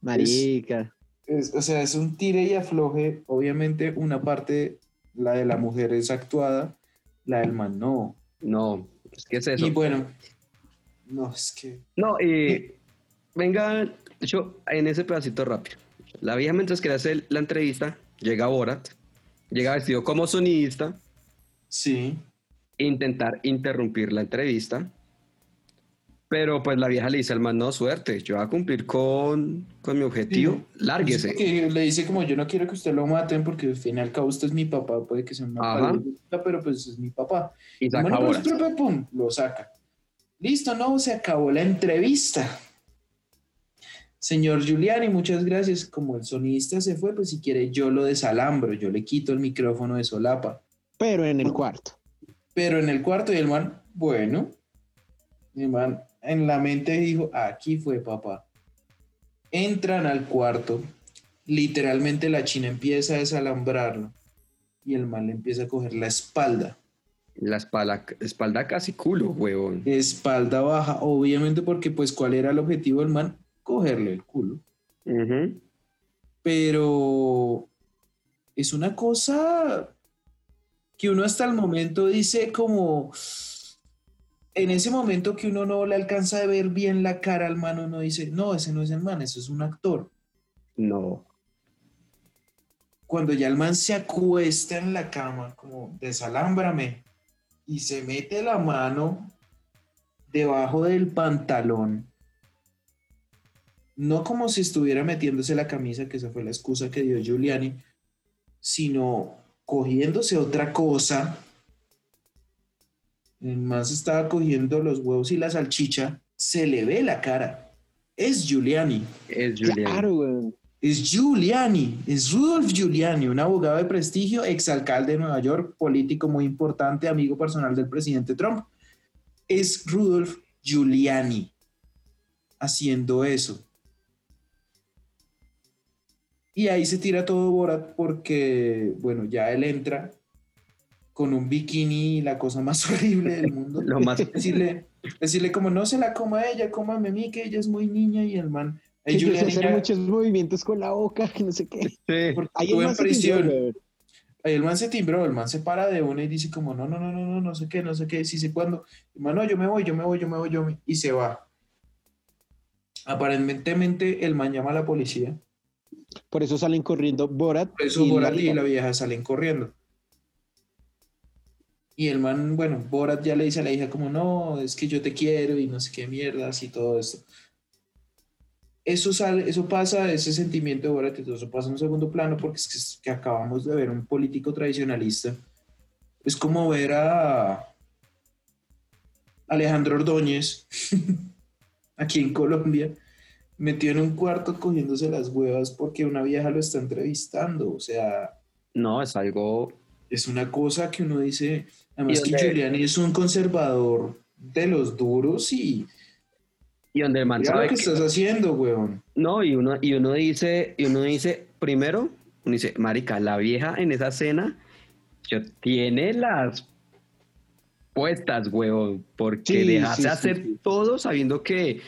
marica. Es- o sea, es un tire y afloje. Obviamente, una parte, la de la mujer es actuada, la del man no. No, pues, ¿qué es eso? Y bueno, no, es que. No, y venga, yo en ese pedacito rápido. La vieja mientras que le hace la entrevista, llega Borat, llega vestido como sonidista, Sí. intentar interrumpir la entrevista. Pero pues la vieja le dice al man, no, suerte, yo voy a cumplir con, con mi objetivo, lárguese. Que le dice como yo no quiero que usted lo maten porque al fin y al cabo usted es mi papá, puede que sea paliza, pero pues es mi papá. Y saca Bueno, pues, pum, pum, lo saca. Listo, no, se acabó la entrevista. Señor Giuliani, muchas gracias. Como el sonidista se fue, pues si quiere yo lo desalambro, yo le quito el micrófono de solapa. Pero en el cuarto. Pero en el cuarto y el man, bueno, el man en la mente dijo, aquí fue papá. Entran al cuarto, literalmente la china empieza a desalambrarlo y el man le empieza a coger la espalda. La espalda, espalda casi culo, huevón. espalda baja, obviamente porque pues cuál era el objetivo del man, cogerle el culo. Pero es una cosa que uno hasta el momento dice como, en ese momento que uno no le alcanza a ver bien la cara al man, uno dice, no, ese no es el man, eso es un actor. No. Cuando ya el man se acuesta en la cama, como desalámbrame, y se mete la mano debajo del pantalón, no como si estuviera metiéndose la camisa, que esa fue la excusa que dio Giuliani, sino cogiéndose otra cosa. Se estaba cogiendo los huevos y la salchicha, se le ve la cara. Es Giuliani. Es Julián. Claro. Es Giuliani, es Rudolf Giuliani, un abogado de prestigio, exalcalde de Nueva York, político muy importante, amigo personal del presidente Trump. Es Rudolf Giuliani haciendo eso. Y ahí se tira todo Borat porque, bueno, ya él entra con un bikini, la cosa más horrible del mundo. Lo más- Decirle, decirle como no se la coma ella, cómame a mí, que ella es muy niña y el man a Giuliani hacer muchos movimientos con la boca, que no sé qué. Sí. Ahí en man se prisión. Ahí el man se timbró, el man se para de una y dice como, no, no, no, no, no, no sé qué, no sé qué, sí sé cuándo. El man, no, yo me voy, yo me voy, yo me voy, yo me... Y se va. Aparentemente el man llama a la policía. Por eso salen corriendo Borat. Por eso y Borat la y la vieja salen corriendo. Y el man, bueno, Borat ya le dice a la hija como, no, es que yo te quiero y no sé qué mierdas y todo esto. Eso, sale, eso pasa, ese sentimiento de Borat y todo eso pasa en un segundo plano porque es que, es que acabamos de ver un político tradicionalista. Es como ver a Alejandro Ordóñez aquí en Colombia metido en un cuarto cogiéndose las huevas porque una vieja lo está entrevistando. O sea, No, es algo. Es una cosa que uno dice, además que Giuliani es un conservador de los duros y Y donde el man mira lo sabe que que- estás haciendo, weón. No, y uno, y uno dice, y uno dice, primero, uno dice, marica, la vieja en esa cena yo, tiene las puestas, huevón, porque Sí, dejarse sí, hacer sí. todo sabiendo que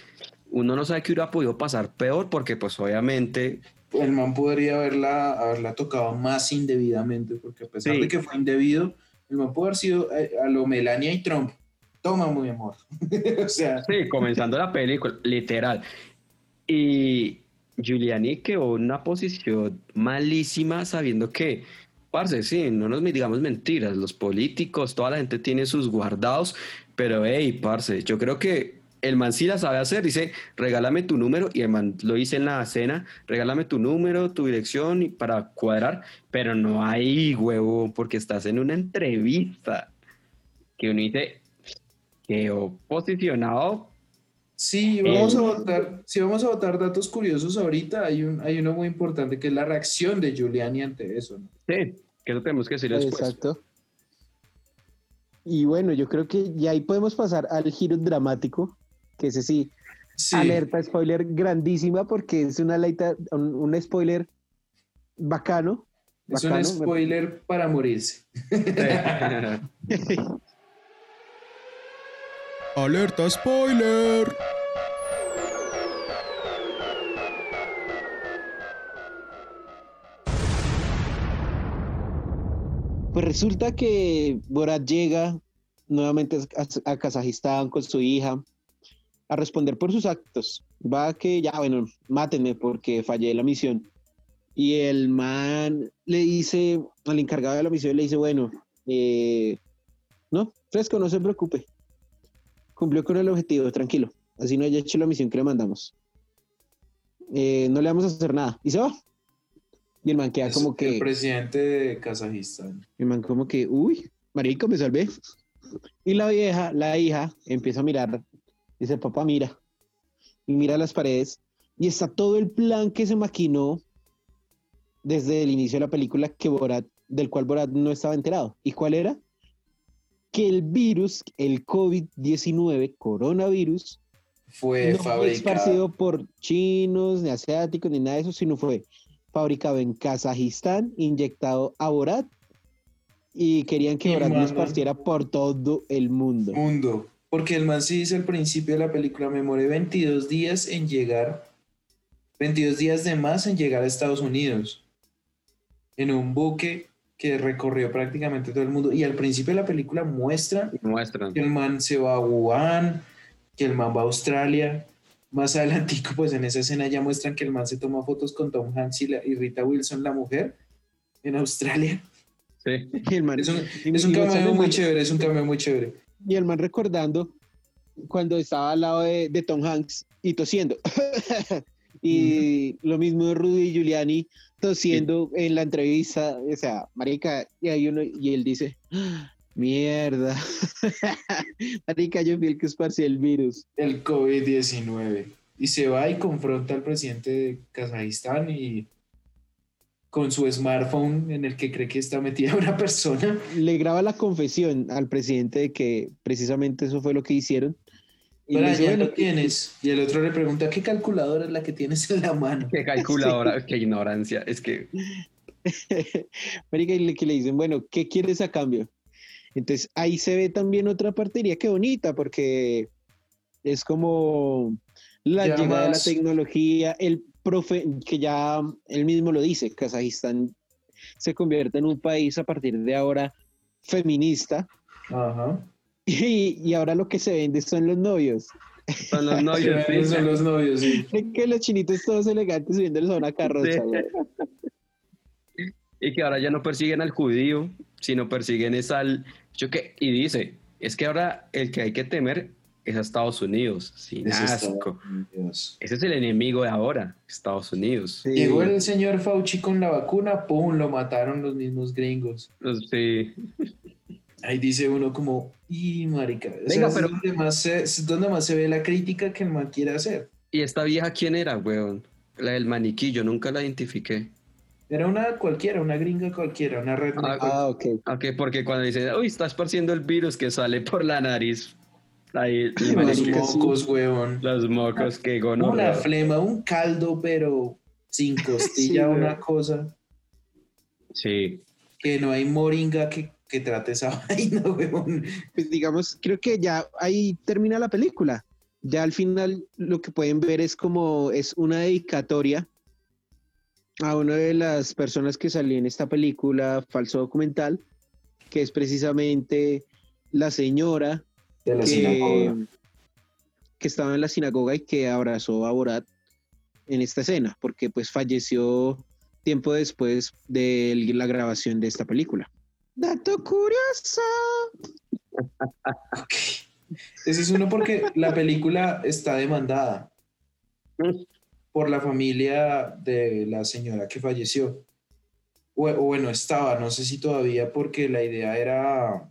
uno no sabe que hubiera podido pasar peor, porque pues obviamente, El man podría haberla, haberla tocado más indebidamente, porque a pesar Sí. de que fue indebido, el man puede haber sido eh, a lo Melania y Trump. Toma, mi amor. o sea, sí, comenzando la película, literal. Y Giuliani quedó en una posición malísima sabiendo que, parce, sí, no nos digamos mentiras, los políticos, toda la gente tiene sus guardados, pero hey, parce, yo creo que el man sí la sabe hacer, dice, regálame tu número, y el man lo dice en la cena, regálame tu número, tu dirección y para cuadrar, pero no ahí, huevo, porque estás en una entrevista que uno dice, quedó posicionado Sí, vamos Eh. a votar, si vamos a votar datos curiosos ahorita, hay, un, hay uno muy importante que es la reacción de Giuliani ante eso. ¿no? Sí, que eso tenemos que decir después. Exacto. Y bueno, yo creo que ya ahí podemos pasar al giro dramático, que ese sí, Sí, alerta spoiler grandísima porque es una alerta, un, un spoiler bacano. es un spoiler para morirse. Alerta spoiler. Pues resulta que Borat llega nuevamente a, a Kazajistán con su hija a responder por sus actos. Va a que ya, bueno, mátenme porque fallé la misión. Y el man le dice, al encargado de la misión, le dice, bueno, eh, no, fresco, no se preocupe. Cumplió con el objetivo, tranquilo. Así no haya hecho la misión que le mandamos. Eh, no le vamos a hacer nada. Y se va. Y el man queda Es como que... El presidente de Kazajistán. El man como que, uy, marico, me salvé. Y la vieja, la hija, empieza a mirar. Dice, papá, mira. Y mira las paredes. Y está todo el plan que se maquinó desde el inicio de la película que Borat, del cual Borat no estaba enterado. ¿Y cuál era? Que el virus, el COVID-19, coronavirus, Fue no fue esparcido por chinos, ni asiáticos, ni nada de eso, sino fue fabricado en Kazajistán, inyectado a Borat, y querían que Borat lo esparciera por todo el mundo. mundo. Porque el man sí dice al principio de la película, me demoré 22 días en llegar, 22 días de más en llegar a Estados Unidos, en un buque que recorrió prácticamente todo el mundo. Y al principio de la película muestra Muestran. que el man se va a Wuhan, que el man va a Australia. Más adelantico, pues en esa escena ya muestran que el man se toma fotos con Tom Hanks y, la- y Rita Wilson, la mujer, en Australia. Sí. Y el man, Es un, es un cameo muy chévere, es un cameo muy chévere. Y el man recordando cuando estaba al lado de, de Tom Hanks y tosiendo. y lo mismo de Rudy Giuliani tosiendo en la entrevista. O sea, marica, y hay uno, y él dice, "Ah, mierda. marica, yo fui el que esparcí el virus. el COVID-19 y se va y confronta al presidente de Kazajistán y con su smartphone en el que cree que está metida una persona. Le graba la confesión al presidente de que precisamente eso fue lo que hicieron. Y Pero ya "Bueno, lo tienes. Y el otro le pregunta, ¿qué calculadora es la que tienes en la mano? Qué calculadora, qué ignorancia. Es que Marica, y le, que le dicen, bueno, ¿qué quieres a cambio? Entonces ahí se ve también otra partería que bonita, porque es como, la llegada de la tecnología, el profe, que ya él mismo lo dice, Kazajistán se convierte en un país a partir de ahora feminista Ajá. y, y ahora lo que se vende son los novios. Son los novios, sí. Son los novios, sí. Que los chinitos todos elegantes subiéndoles a una carroza. Sí. Y que ahora ya no persiguen al judío, sino persiguen es al... Yo que, y dice, es que ahora el que hay que temer es a Estados Unidos, sin Ese asco. Estados Unidos. Ese es el enemigo de ahora, Estados Unidos. Sí. Llegó el señor Fauci con la vacuna, ¡pum! Lo mataron los mismos gringos. Sí. Ahí dice uno como, y marica. O Venga, sea, es pero- donde más se, es donde más se ve la crítica que el man quiere hacer. ¿Y esta vieja quién era, weón? La del maniquí, yo nunca la identifiqué. Era una cualquiera, una gringa cualquiera, una red. Ah, Ah, ok. Ok, porque cuando dice, uy, está esparciendo el virus que sale por la nariz. Ahí, los mocos, weón. Los mocos, que Una gonorrea. flema, un caldo, pero sin costilla, Sí, una cosa. Sí. Que no hay moringa que, que trate esa vaina, weón. Pues digamos, creo que ya ahí termina la película. Ya al final lo que pueden ver es como es una dedicatoria a una de las personas que salió en esta película, falso documental, que es precisamente la señora De la que, sinagoga. que estaba en la sinagoga y que abrazó a Borat en esta escena, porque pues falleció tiempo después de la grabación de esta película. Dato curioso. Ese es uno porque la película está demandada por la familia de la señora que falleció. O, o bueno, estaba, no sé si todavía, porque la idea era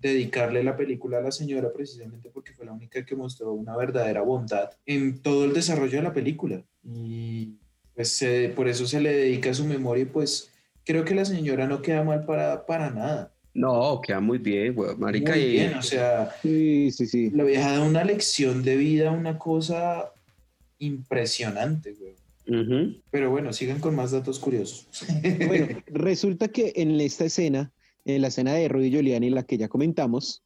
dedicarle la película a la señora precisamente porque fue la única que mostró una verdadera bondad en todo el desarrollo de la película. Y pues se- por eso se le dedica su memoria y pues creo que la señora no queda mal para, para nada. No, queda muy bien, weón. Marica, Muy y bien, o sea, Sí, sí, sí. la vieja da una lección de vida, una cosa impresionante, güey. Pero bueno, sigan con más datos curiosos. Bueno, resulta que en esta escena, en la escena de Rudy Giuliani, la que ya comentamos,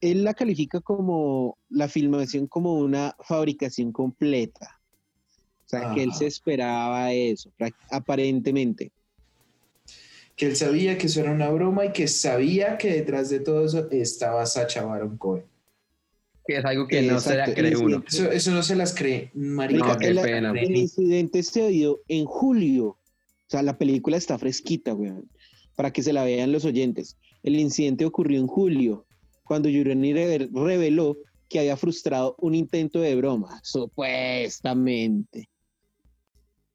él la califica como la filmación como una fabricación completa. O sea, que él se esperaba eso, aparentemente. que él sabía que eso era una broma y que sabía que detrás de todo eso estaba Sacha Baron Cohen. Que es algo que no se la cree uno. Eso, eso no se las cree, marica. No, qué el, pena. el incidente se dio en julio. O sea, la película está fresquita, weón. Para que se la vean los oyentes. El incidente ocurrió en julio, cuando re- reveló que había frustrado un intento de broma, supuestamente.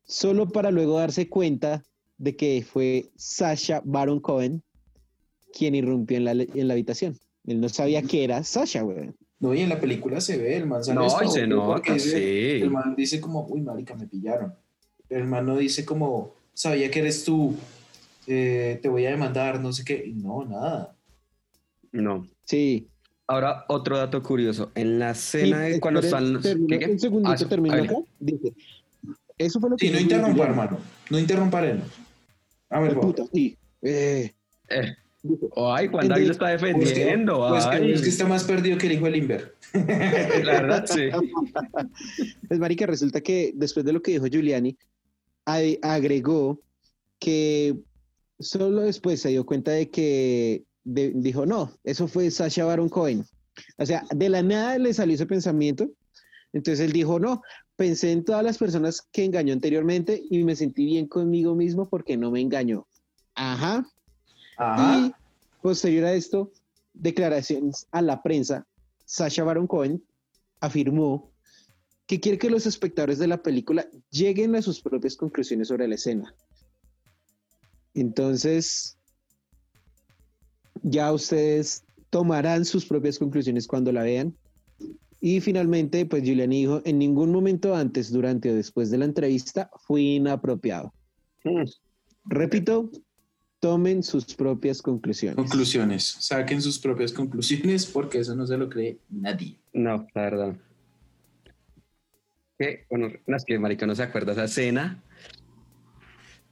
Solo para luego darse cuenta de que fue Sasha Baron Cohen quien irrumpió en la, en la habitación. Él no sabía que era Sasha, weón. No, y en la película se ve, el man sale No, y se nota, sí. El man dice como, uy, marica, me pillaron. El man no dice como, sabía que eres tú, eh, te voy a demandar, no sé qué. Y No, nada. No. Sí. Ahora, otro dato curioso. En la escena de cuando están los... termino- ¿qué, qué? Un segundito, Ah, termino hágale. acá. Dice, eso fue lo que Sí, no interrumpa, hermano. No interrumpa, Arena. A ver, puta, sí. Eh, Eh, Ay, Juan David lo está Pues que, defendiendo. pues que- ay. es que está más perdido que el hijo del Inver. La verdad, sí. Pues, marica, resulta que después de lo que dijo Giuliani, agregó que solo después se dio cuenta de que de- dijo, no, eso fue Sasha Baron Cohen. O sea, de la nada le salió ese pensamiento. Entonces él dijo, no, pensé en todas las personas que engañó anteriormente y me sentí bien conmigo mismo porque no me engañó. Ajá. Ajá. Y posterior a esto, declaraciones a la prensa, Sasha Baron Cohen afirmó que quiere que los espectadores de la película lleguen a sus propias conclusiones sobre la escena. Entonces, ya ustedes tomarán sus propias conclusiones cuando la vean. Y finalmente, pues Giuliani dijo, en ningún momento antes, durante o después de la entrevista fue inapropiado. Mm. Repito, tomen sus propias conclusiones. Conclusiones. Saquen sus propias conclusiones porque eso no se lo cree nadie. No, la verdad. Bueno, no, es que marica no se acuerda esa escena.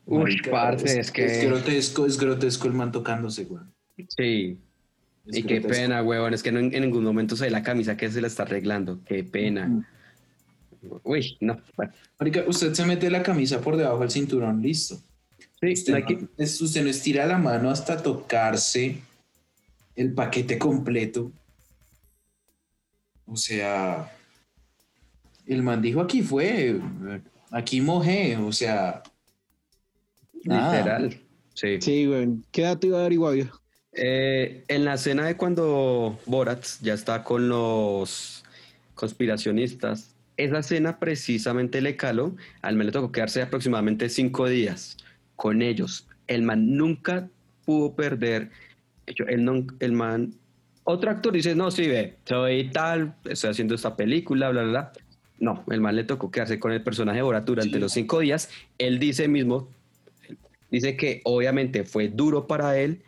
Uy, parce, es, que... Es grotesco, es grotesco el man tocándose, güey. Sí, Es y qué pena, huevón. Es que no, en, en ningún momento se ve la camisa que se la está arreglando. Qué pena. Mm. Uy, no. Marica, usted se mete la camisa por debajo del cinturón, listo. sí, Usted no usted no estira la mano hasta tocarse el paquete completo. O sea, el man dijo aquí fue, aquí mojé, o sea, nada. literal. Sí. Sí, weón. ¿Qué dato iba a dar igual? Eh, en la escena de cuando Borat ya está con los conspiracionistas, esa escena precisamente le caló, al le tocó quedarse aproximadamente cinco días con ellos. El man nunca pudo perder, el, non- el man, otro actor dice, no, sí, ve, soy tal, estoy haciendo esta película, bla, bla, bla. No, el man le tocó quedarse con el personaje de Borat durante Sí. los cinco días. Él dice mismo, dice que obviamente fue duro para él,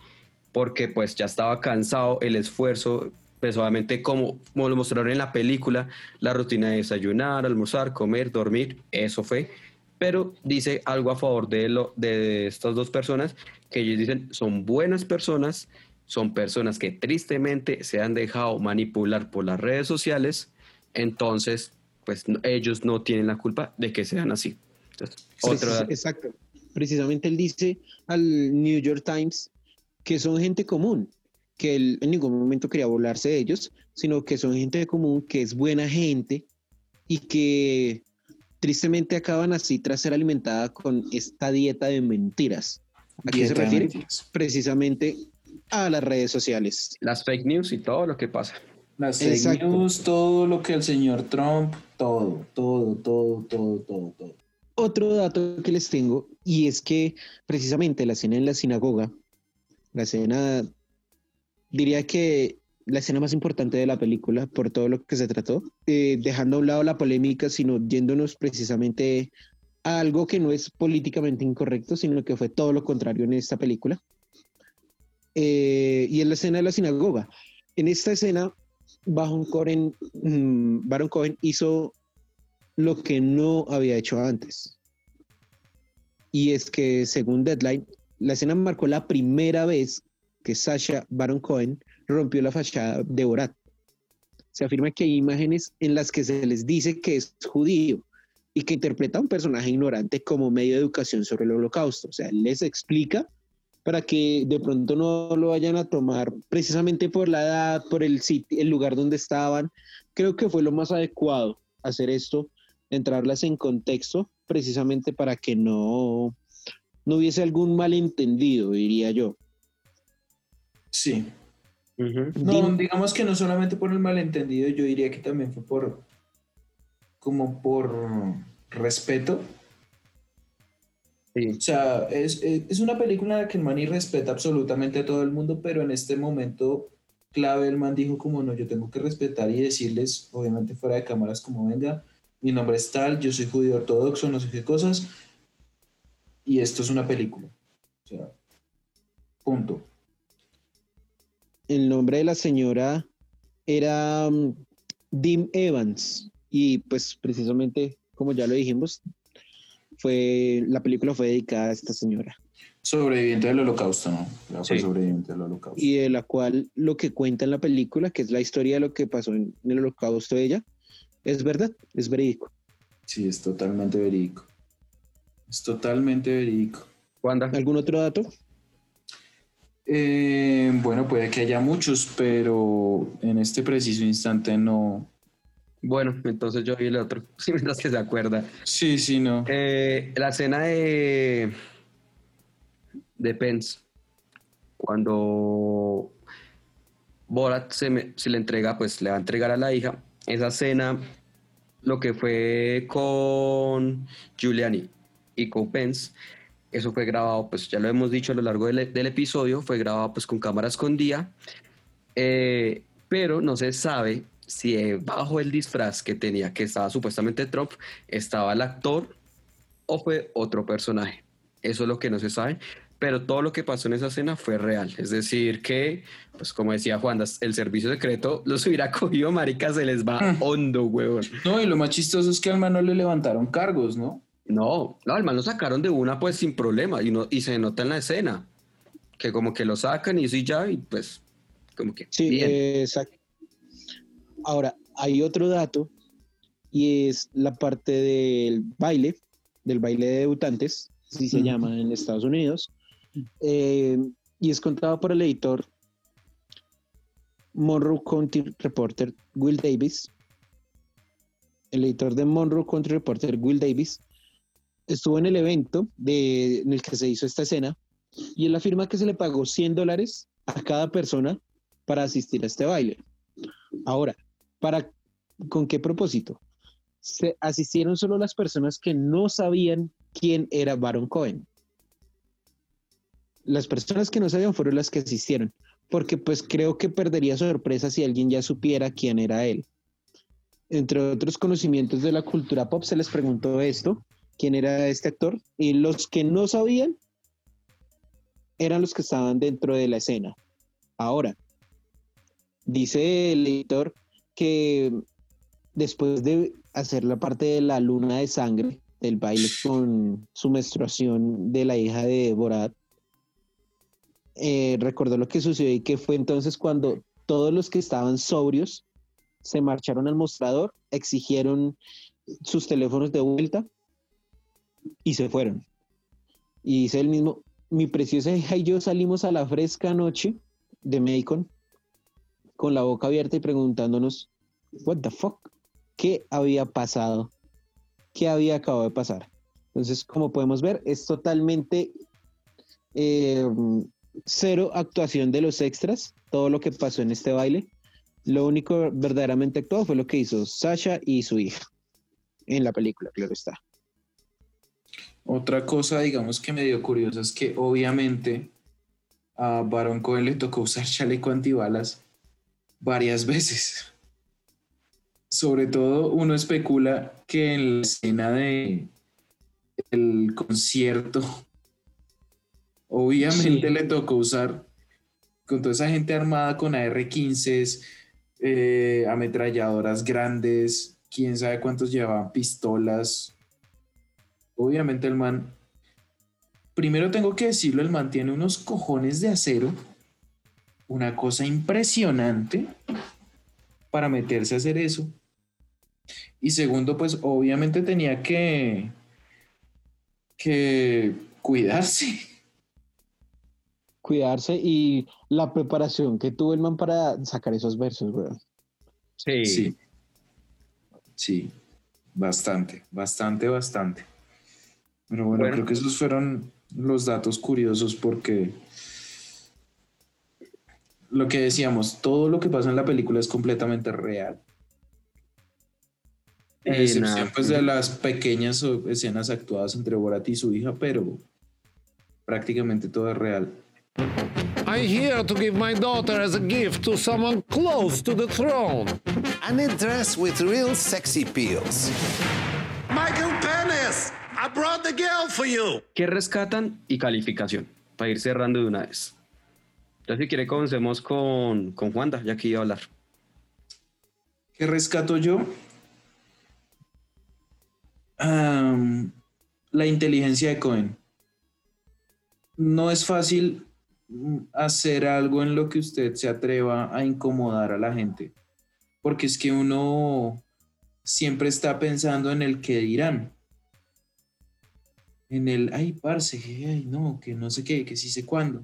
porque pues ya estaba cansado, el esfuerzo, pues obviamente como, como lo mostraron en la película, la rutina de desayunar, almorzar, comer, dormir, eso fue. Pero dice algo a favor de, lo, de estas dos personas, que ellos dicen son buenas personas, son personas que tristemente se han dejado manipular por las redes sociales, entonces pues ellos no tienen la culpa de que sean así. Entonces, otro Precis- dato. Exacto. Precisamente él dice al New York Times que son gente común, que él en ningún momento quería burlarse de ellos, sino que son gente común, que es buena gente y que tristemente acaban así tras ser alimentada con esta dieta de mentiras. ¿A qué se refiere? Precisamente a las redes sociales. Las fake news y todo lo que pasa. Las fake Exacto. news, todo lo que el señor Trump, todo, todo, todo, todo, todo, todo. Otro dato que les tengo, y es que precisamente la escena en la sinagoga, la escena, diría que la escena más importante de la película, por todo lo que se trató, eh, dejando a un lado la polémica, sino yéndonos precisamente a algo que no es políticamente incorrecto, sino que fue todo lo contrario en esta película. Eh, y en la escena de la sinagoga. En esta escena, Baron mm, Baron Cohen hizo lo que no había hecho antes. Y es que, según Deadline, la escena marcó la primera vez que Sasha Baron Cohen rompió la fachada de Borat. Se afirma que hay imágenes en las que se les dice que es judío y que interpreta a un personaje ignorante como medio de educación sobre el holocausto. O sea, les explica para que de pronto no lo vayan a tomar precisamente por la edad, por el sitio, el lugar donde estaban. Creo que fue lo más adecuado hacer esto, entrarlas en contexto, precisamente para que no, no hubiese algún malentendido, diría yo. Sí. No, digamos que no solamente por el malentendido, yo diría que también fue por, como por respeto. Sí. O sea, es, es, una película en la que el man y respeta absolutamente a todo el mundo, pero en este momento clave el man dijo como no, yo tengo que respetar y decirles, obviamente fuera de cámaras, como venga, mi nombre es tal, yo soy judío ortodoxo, no sé qué cosas, y esto es una película. O sea, punto. El nombre de la señora era mm, Dim Evans y pues precisamente, como ya lo dijimos, fue, la película fue dedicada a esta señora. Sobreviviente del holocausto, ¿no? Fue Sí. sobreviviente del holocausto. y de la cual lo que cuenta en la película, que es la historia de lo que pasó en, en el holocausto de ella, es verdad, es verídico. Sí, es totalmente verídico. Es totalmente verídico. Wanda. ¿Algún otro dato? Eh, bueno, puede que haya muchos, pero en este preciso instante no. Bueno, entonces yo vi el otro, si mientras que se acuerda. Sí, sí, no. Eh, la escena de, de Pence, cuando Borat se, me- se le entrega, pues le va a entregar a la hija, esa escena, lo que fue con Giuliani y con Pence, eso fue grabado, pues ya lo hemos dicho a lo largo del, episodio, fue grabado pues con cámara escondida, eh, pero no se sabe si bajo el disfraz que tenía, que estaba supuestamente Trump, estaba el actor o fue otro personaje. Eso es lo que no se sabe, pero todo lo que pasó en esa escena fue real. Es decir, que, pues como decía Juan, el servicio secreto los hubiera cogido, marica, se les va Mm. hondo, huevón. No, y lo más chistoso es que al man no le levantaron cargos, ¿no? No, no, al man lo sacaron de una, pues sin problema, y, no, y se nota en la escena, que como que lo sacan y sí ya, y pues, como que Sí, bien. exacto. Ahora, hay otro dato, y es la parte del baile, del baile de debutantes, así se llama en Estados Unidos, eh, y es contado por el editor Monroe County Reporter Will Davis. El editor de Monroe County Reporter Will Davis estuvo en el evento de, en el que se hizo esta escena y él afirma que se le pagó 100 dólares a cada persona para asistir a este baile. Ahora, ¿para con qué propósito? Se asistieron solo las personas que no sabían quién era Baron Cohen. Las personas que no sabían fueron las que asistieron, porque pues creo que perdería sorpresa si alguien ya supiera quién era él. Entre otros conocimientos de la cultura pop se les preguntó esto, quién era este actor, y los que no sabían eran los que estaban dentro de la escena. Ahora, dice el editor que después de hacer la parte de la luna de sangre, del baile con su menstruación de la hija de Borat, eh, recordó lo que sucedió y que fue entonces cuando todos los que estaban sobrios se marcharon al mostrador, exigieron sus teléfonos de vuelta y se fueron. Y dice el mismo, mi preciosa hija y yo salimos a la fresca noche de Macon con la boca abierta y preguntándonos, what the fuck, ¿qué había pasado? ¿Qué había acabado de pasar? Entonces, como podemos ver, es totalmente eh, cero actuación de los extras, todo lo que pasó en este baile. Lo único verdaderamente actuado fue lo que hizo Sasha y su hija en la película, claro está. Otra cosa, digamos, que me dio curiosa es que obviamente a Baron Cohen le tocó usar chaleco antibalas varias veces. Sobre todo uno especula que en la escena de el concierto, obviamente Sí. le tocó usar con toda esa gente armada con AR-15, eh, ametralladoras grandes, quién sabe cuántos llevaban pistolas. Obviamente el man, primero tengo que decirlo, el man tiene unos cojones de acero, una cosa impresionante para meterse a hacer eso. Y segundo, pues obviamente tenía que, que cuidarse. Cuidarse y la preparación que tuvo el man para sacar esos versos, weón. Sí. Sí. Sí, bastante, bastante, bastante. Pero bueno, Bueno. creo que esos fueron los datos curiosos porque lo que decíamos, todo lo que pasa en la película es completamente real. A Eh, excepción pues de las pequeñas escenas actuadas entre Borat y su hija, pero prácticamente todo es real. I'm here to give my daughter as a gift to someone close to the throne. And a dress with real sexy peels. Michael Penis, I brought the girl for you. ¿Qué rescatan y calificación? Para ir cerrando de una vez. Entonces, si quiere, comencemos con, con Juanda, ya que iba a hablar. ¿Qué rescato yo? Am, la inteligencia de Cohen. No es fácil hacer algo en lo que usted se atreva a incomodar a la gente, porque es que uno siempre está pensando en el que dirán. En el, ay, parce, ay, no, que no sé qué, que sí sé cuándo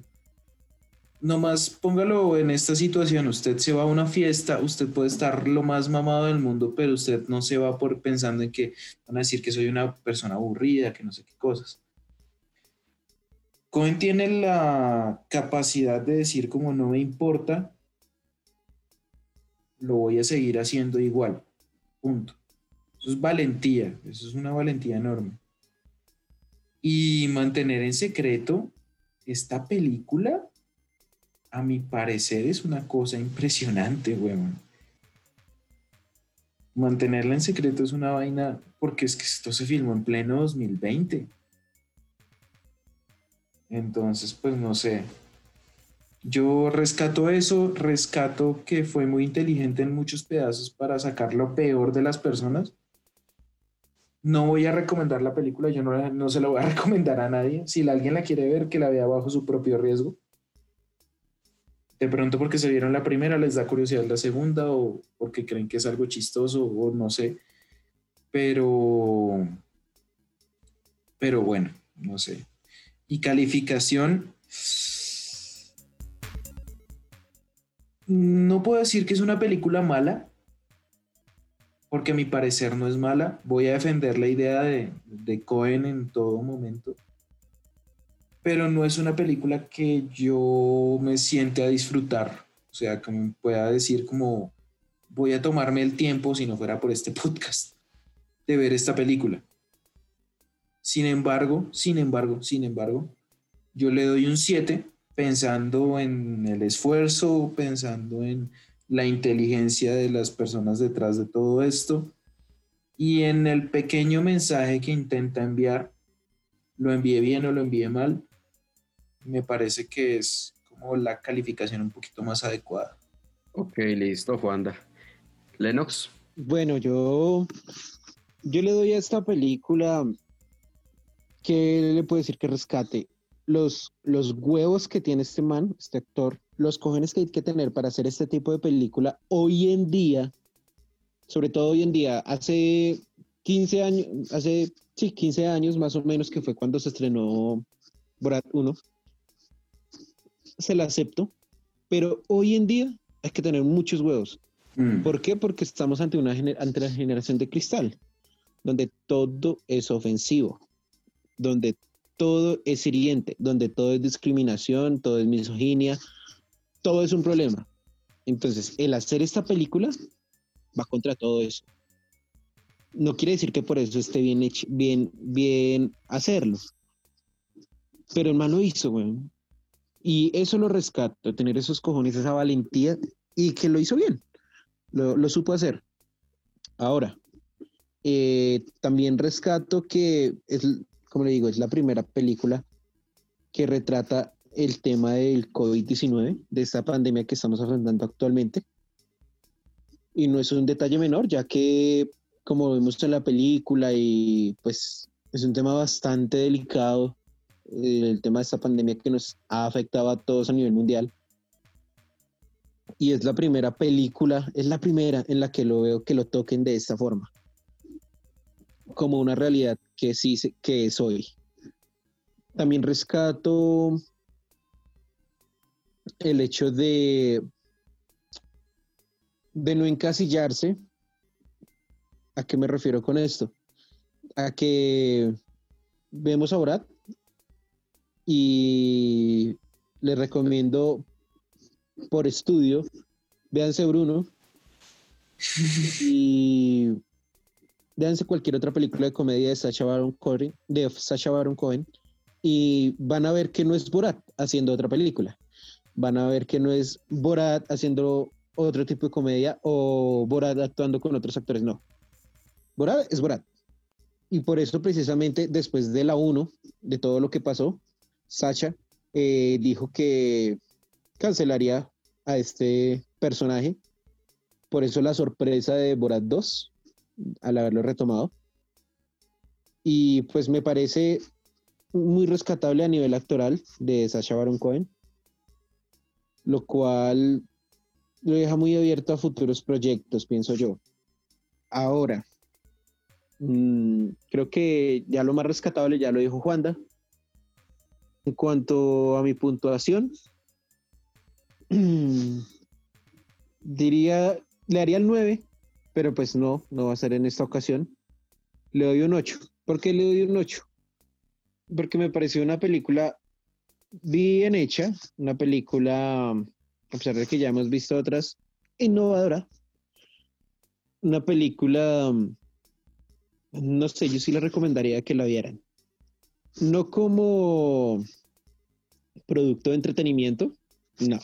nomás póngalo en esta situación, usted se va a una fiesta, usted puede estar lo más mamado del mundo, pero usted no se va por pensando en que van a decir que soy una persona aburrida, que no sé qué cosas. Cohen tiene la capacidad de decir como no me importa, lo voy a seguir haciendo igual. Punto. Eso es valentía, eso es una valentía enorme. Y mantener en secreto esta película a mi parecer es una cosa impresionante, weón. Mantenerla en secreto es una vaina, porque es que esto se filmó en pleno 2020. Entonces, pues no sé. Yo rescato eso, rescato que fue muy inteligente en muchos pedazos para sacar lo peor de las personas. No voy a recomendar la película, yo no, no se la voy a recomendar a nadie. Si alguien la quiere ver, que la vea bajo su propio riesgo de pronto porque se vieron la primera les da curiosidad la segunda o porque creen que es algo chistoso o no sé. Pero, pero bueno, no sé. Y calificación, no puedo decir que es una película mala, porque a mi parecer no es mala. Voy a defender la idea de, de Cohen en todo momento. Pero no es una película que yo me siente a disfrutar. O sea, que me pueda decir como voy a tomarme el tiempo, si no fuera por este podcast, de ver esta película. Sin embargo, sin embargo, sin embargo, yo le doy un 7 pensando en el esfuerzo, pensando en la inteligencia de las personas detrás de todo esto y en el pequeño mensaje que intenta enviar, lo envíe bien o lo envíe mal, me parece que es como la calificación un poquito más adecuada. Ok, listo, Juanda. Lennox. Bueno, yo, yo le doy a esta película que le puedo decir que rescate los, los huevos que tiene este man, este actor, los cojones que hay que tener para hacer este tipo de película hoy en día, sobre todo hoy en día, hace 15 años, hace sí, 15 años más o menos que fue cuando se estrenó Brad 1, se la acepto, pero hoy en día hay que tener muchos huevos. Mm. ¿Por qué? Porque estamos ante, una, ante la generación de cristal, donde todo es ofensivo, donde todo es hiriente, donde todo es discriminación, todo es misoginia, todo es un problema. Entonces, el hacer esta película va contra todo eso. No quiere decir que por eso esté bien, hecho- bien, bien hacerlo. Pero el man lo hizo, güey. Y eso lo rescato, tener esos cojones, esa valentía y que lo hizo bien. Lo, supo hacer. Ahora, eh, también rescato que es, como le digo, es la primera película que retrata el tema del COVID-19, de esta pandemia que estamos afrontando actualmente. Y no es un detalle menor, ya que, como vemos en la película, y pues es un tema bastante delicado, eh, el tema de esta pandemia que nos ha afectado a todos a nivel mundial. Y es la primera película, es la primera en la que lo veo que lo toquen de esta forma, como una realidad que sí que es hoy. También rescato el hecho de de no encasillarse. ¿A qué me refiero con esto? A que vemos a Brad y le recomiendo por estudio, véanse Bruno y véanse cualquier otra película de comedia de Sacha Baron Cohen, y van a ver que no es Borat haciendo otra película. Van a ver que no es Borat haciendo otro tipo de comedia o Borat actuando con otros actores, no. Borat es Borat. Y por eso precisamente después de la 1, de todo lo que pasó, Sacha eh, dijo que cancelaría a este personaje. Por eso la sorpresa de Borat 2 al haberlo retomado. Y pues me parece muy rescatable a nivel actoral de Sacha Baron Cohen, lo cual lo deja muy abierto a futuros proyectos, pienso yo. Ahora, mm, creo que ya lo más rescatable ya lo dijo Juanda. En cuanto a mi puntuación, diría, le daría el 9, pero pues no, no va a ser en esta ocasión. Le doy un 8. ¿Por qué le doy un 8? Porque me pareció una película bien hecha, una película, a pesar de que ya hemos visto otras, innovadora. Una película, no sé, yo sí le recomendaría que la vieran. No como producto de entretenimiento, no.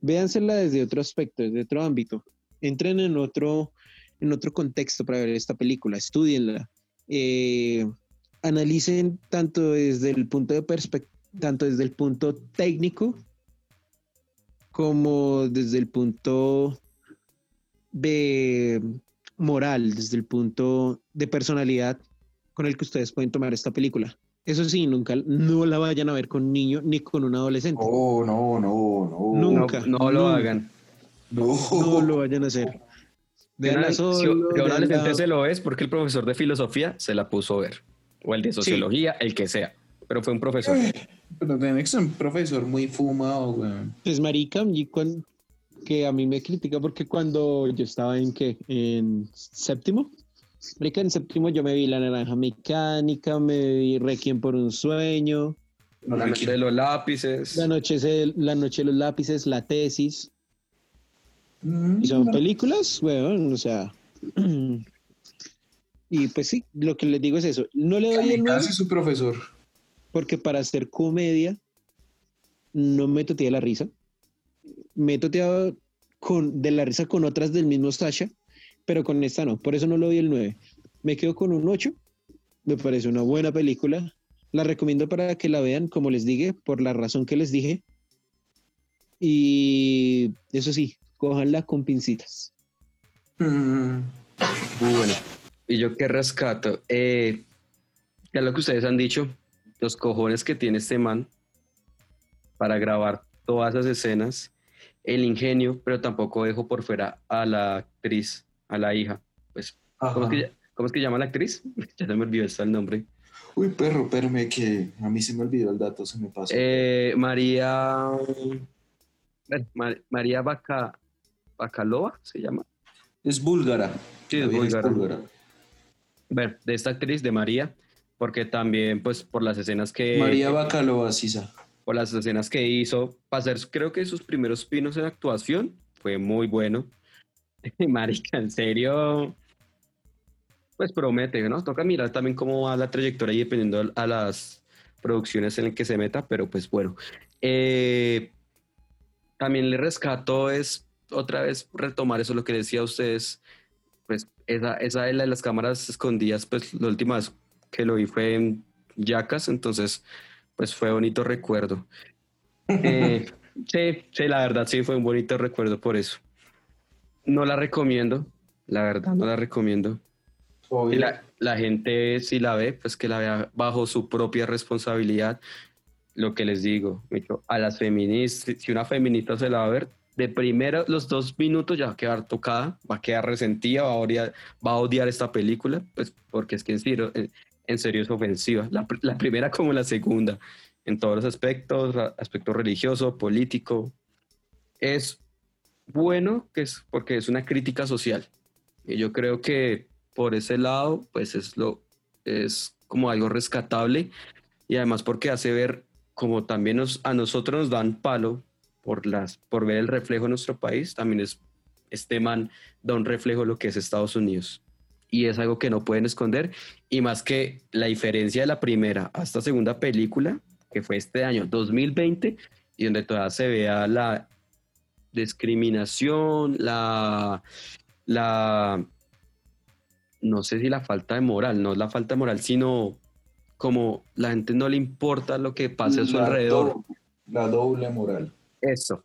Véansela desde otro aspecto, desde otro ámbito. Entren en otro, en otro contexto para ver esta película, estudienla. Eh, analicen tanto desde el punto de perspectiva, tanto desde el punto técnico como desde el punto de moral, desde el punto de personalidad con el que ustedes pueden tomar esta película. Eso sí, nunca, no la vayan a ver con un niño ni con un adolescente. Oh, no, no, no. Nunca. No, no lo nunca. hagan. No. No lo vayan a hacer. Si- solo, si un adolescente véanla- se lo es porque el profesor de filosofía se la puso a ver. O el de sociología, el que sea. Pero fue un profesor. Pero tiene que ser un profesor muy fumado, weón. Pues marica, que a mí me critica porque cuando yo estaba en qué, en séptimo, marica, en séptimo yo me vi La Naranja Mecánica, me vi Requiem por un sueño, La noche de los lápices. La noche, la noche de los lápices, La tesis, Mm, y son películas, weón, o sea, y pues sí, lo que les digo es eso, no le doy el nueve Kamikaze su profesor. porque para hacer comedia no me toteé la risa. Me he toteado con, de la risa con otras del mismo Sasha, pero con esta no. Por eso no le doy el 9. Me quedo con un 8. Me parece una buena película. La recomiendo para que la vean, como les dije, por la razón que les dije. Y eso sí, cójanla con pincitas. Mm, Muy bueno. Y yo qué rescato. Eh, ya lo que ustedes han dicho, los cojones que tiene este man para grabar todas esas escenas, el ingenio, pero tampoco dejo por fuera a la actriz, a la hija. Pues, ¿cómo es, que, cómo es que llama la actriz? ya se me olvidó está el nombre. Uy, perro, espérame que a mí se me olvidó el dato, se me pasó. Eh, María. Ma- María Baca, Bacalova se llama. es búlgara. Sí, es búlgara. Bueno, de esta actriz, de María, porque también, pues, por las escenas que. María Bacalova, Sisa. por las escenas que hizo, para hacer creo que sus primeros pinos en actuación, fue muy bueno. Marica, en serio, pues promete, ¿no? Toca mirar también cómo va la trayectoria y dependiendo a las producciones en las que se meta, pero pues bueno. Eh, también le rescato es otra vez retomar eso lo que decía ustedes, pues esa, esa de la de las cámaras escondidas, pues la última vez que lo vi fue en Yacas, entonces pues fue bonito recuerdo. Eh, sí, sí, la verdad sí fue un bonito recuerdo por eso. No la recomiendo, la verdad no la recomiendo. Y la, la gente si la ve, pues que la vea bajo su propia responsabilidad. Lo que les digo, a las feministas, si una feminista se la va a ver, de primero los dos minutos ya va a quedar tocada, va a quedar resentida, va a odiar, va a odiar esta película, pues porque es que en serio, en, serio es ofensiva. La, la primera como la segunda, en todos los aspectos, aspecto religioso, político. Es bueno que es porque es una crítica social. Y yo creo que por ese lado, pues es lo es como algo rescatable y además porque hace ver como también nos, a nosotros nos dan palo por las por ver el reflejo de nuestro país, también es este man da un reflejo de lo que es Estados Unidos y es algo que no pueden esconder y más que la diferencia de la primera a esta segunda película que fue este año 2020 y donde todavía se vea la discriminación, la la no sé si la falta de moral, no es la falta de moral, sino como la gente no le importa lo que pase a su La alrededor. do- La doble moral. Eso,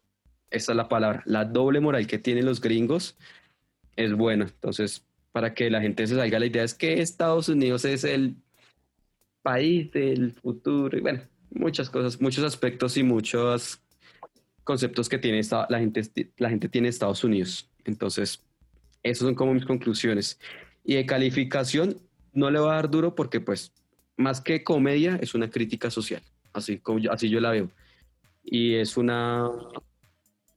esa es la palabra. La doble moral que tienen los gringos es bueno. Entonces, para que la gente se salga, la idea es que Estados Unidos es el país del futuro. Y bueno, muchas cosas, muchos aspectos y muchos conceptos que tiene esta, la, gente, la gente tiene Estados Unidos. Entonces, esas son como mis conclusiones. Y de calificación, no le va a dar duro porque, pues, más que comedia, es una crítica social. Así, así yo la veo y es una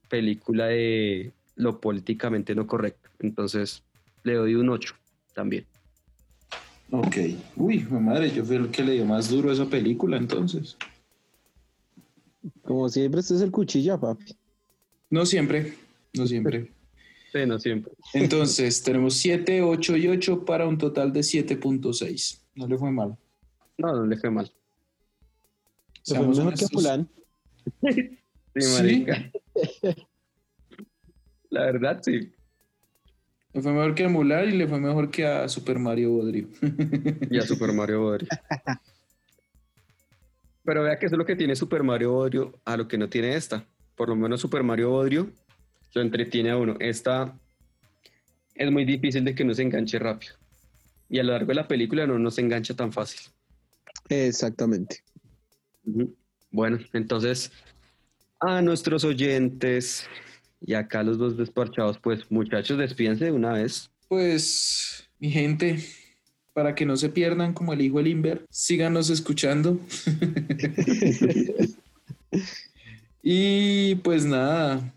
película de lo políticamente no correcto. Entonces le doy un 8 también. Ok. Uy, mi madre, yo fui el que le dio más duro a esa película entonces. Como siempre, este es el cuchilla, papi. No siempre, no siempre. Sí, no siempre. Entonces, tenemos 7, 8 y 8 para un total de 7.6. No le fue mal. No, no le fue mal. Se fue Seamos mejor que honestos. Mulan. Sí, Sí. marica. La verdad, sí. Le fue mejor que a Mulan y le fue mejor que a Super Mario Bodrio. Y a Super Mario Bros. Pero vea que eso es lo que tiene Super Mario Bros. a lo que no tiene esta. Por lo menos Super Mario Bros. lo entretiene a uno. Esta es muy difícil de que no se enganche rápido. Y a lo largo de la película no nos engancha tan fácil. Exactamente. Bueno, entonces, a nuestros oyentes, Y acá los dos desparchados, pues muchachos, despídense de una vez. Pues, mi gente, para que no se pierdan como el hijo del Inver, síganos escuchando. y pues nada,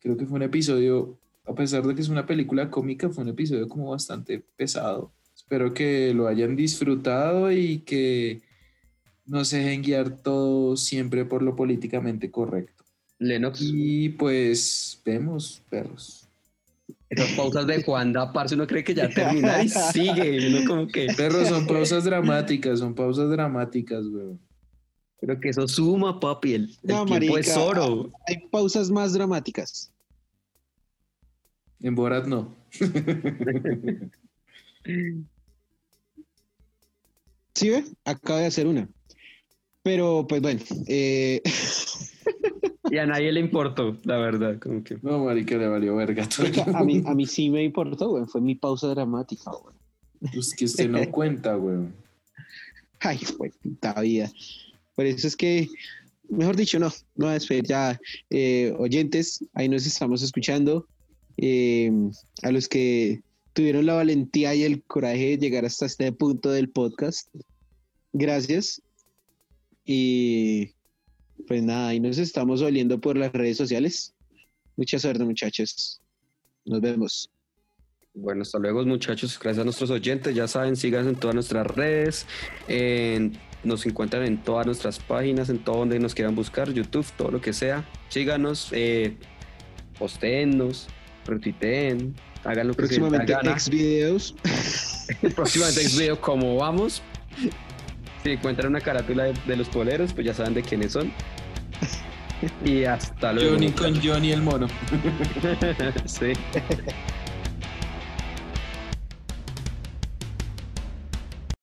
creo que fue un episodio, a pesar de que es una película cómica, fue un episodio como bastante pesado. Espero que lo hayan disfrutado y que no se dejen guiar todo siempre por lo políticamente correcto. Lennox, Y pues vemos, perros. esas pausas de Juanda, parce, uno cree que ya termina y sigue. Uno como que, Perros son pausas dramáticas, son pausas dramáticas, weón. pero que eso suma, papi. El, el No, tiempo es oro. Hay pausas más dramáticas. En Borat no. ¿Sí ve? Acaba de hacer una. Pero, pues bueno, eh, Y a nadie le importó, la verdad. Como que. No, marica, le valió verga todo. a mí, a mí sí me importó, güey. Fue mi pausa dramática, güey. Es que usted no cuenta, weón. Ay, fue puta vida. Por eso es que, mejor dicho, no, no despedir ya. eh, oyentes, ahí nos estamos escuchando. Eh, a los que tuvieron la valentía y el coraje de llegar hasta este punto del podcast. Gracias. Y pues nada, ahí nos estamos oliendo por las redes sociales. Mucha suerte, muchachos. Nos vemos. Bueno, hasta luego, muchachos. Gracias a nuestros oyentes. Ya saben, síganos en todas nuestras redes. en- nos encuentran en todas nuestras páginas, en todo donde nos quieran buscar, YouTube, todo lo que sea. Síganos, eh, postéennos, retuiteen, hagan lo que se Próximamente ex videos. Próximamente ex video cómo vamos. Si encuentran una carátula de, de los poleros, pues ya saben de quiénes son. Y hasta luego. Johnny con Johnny el mono. Sí.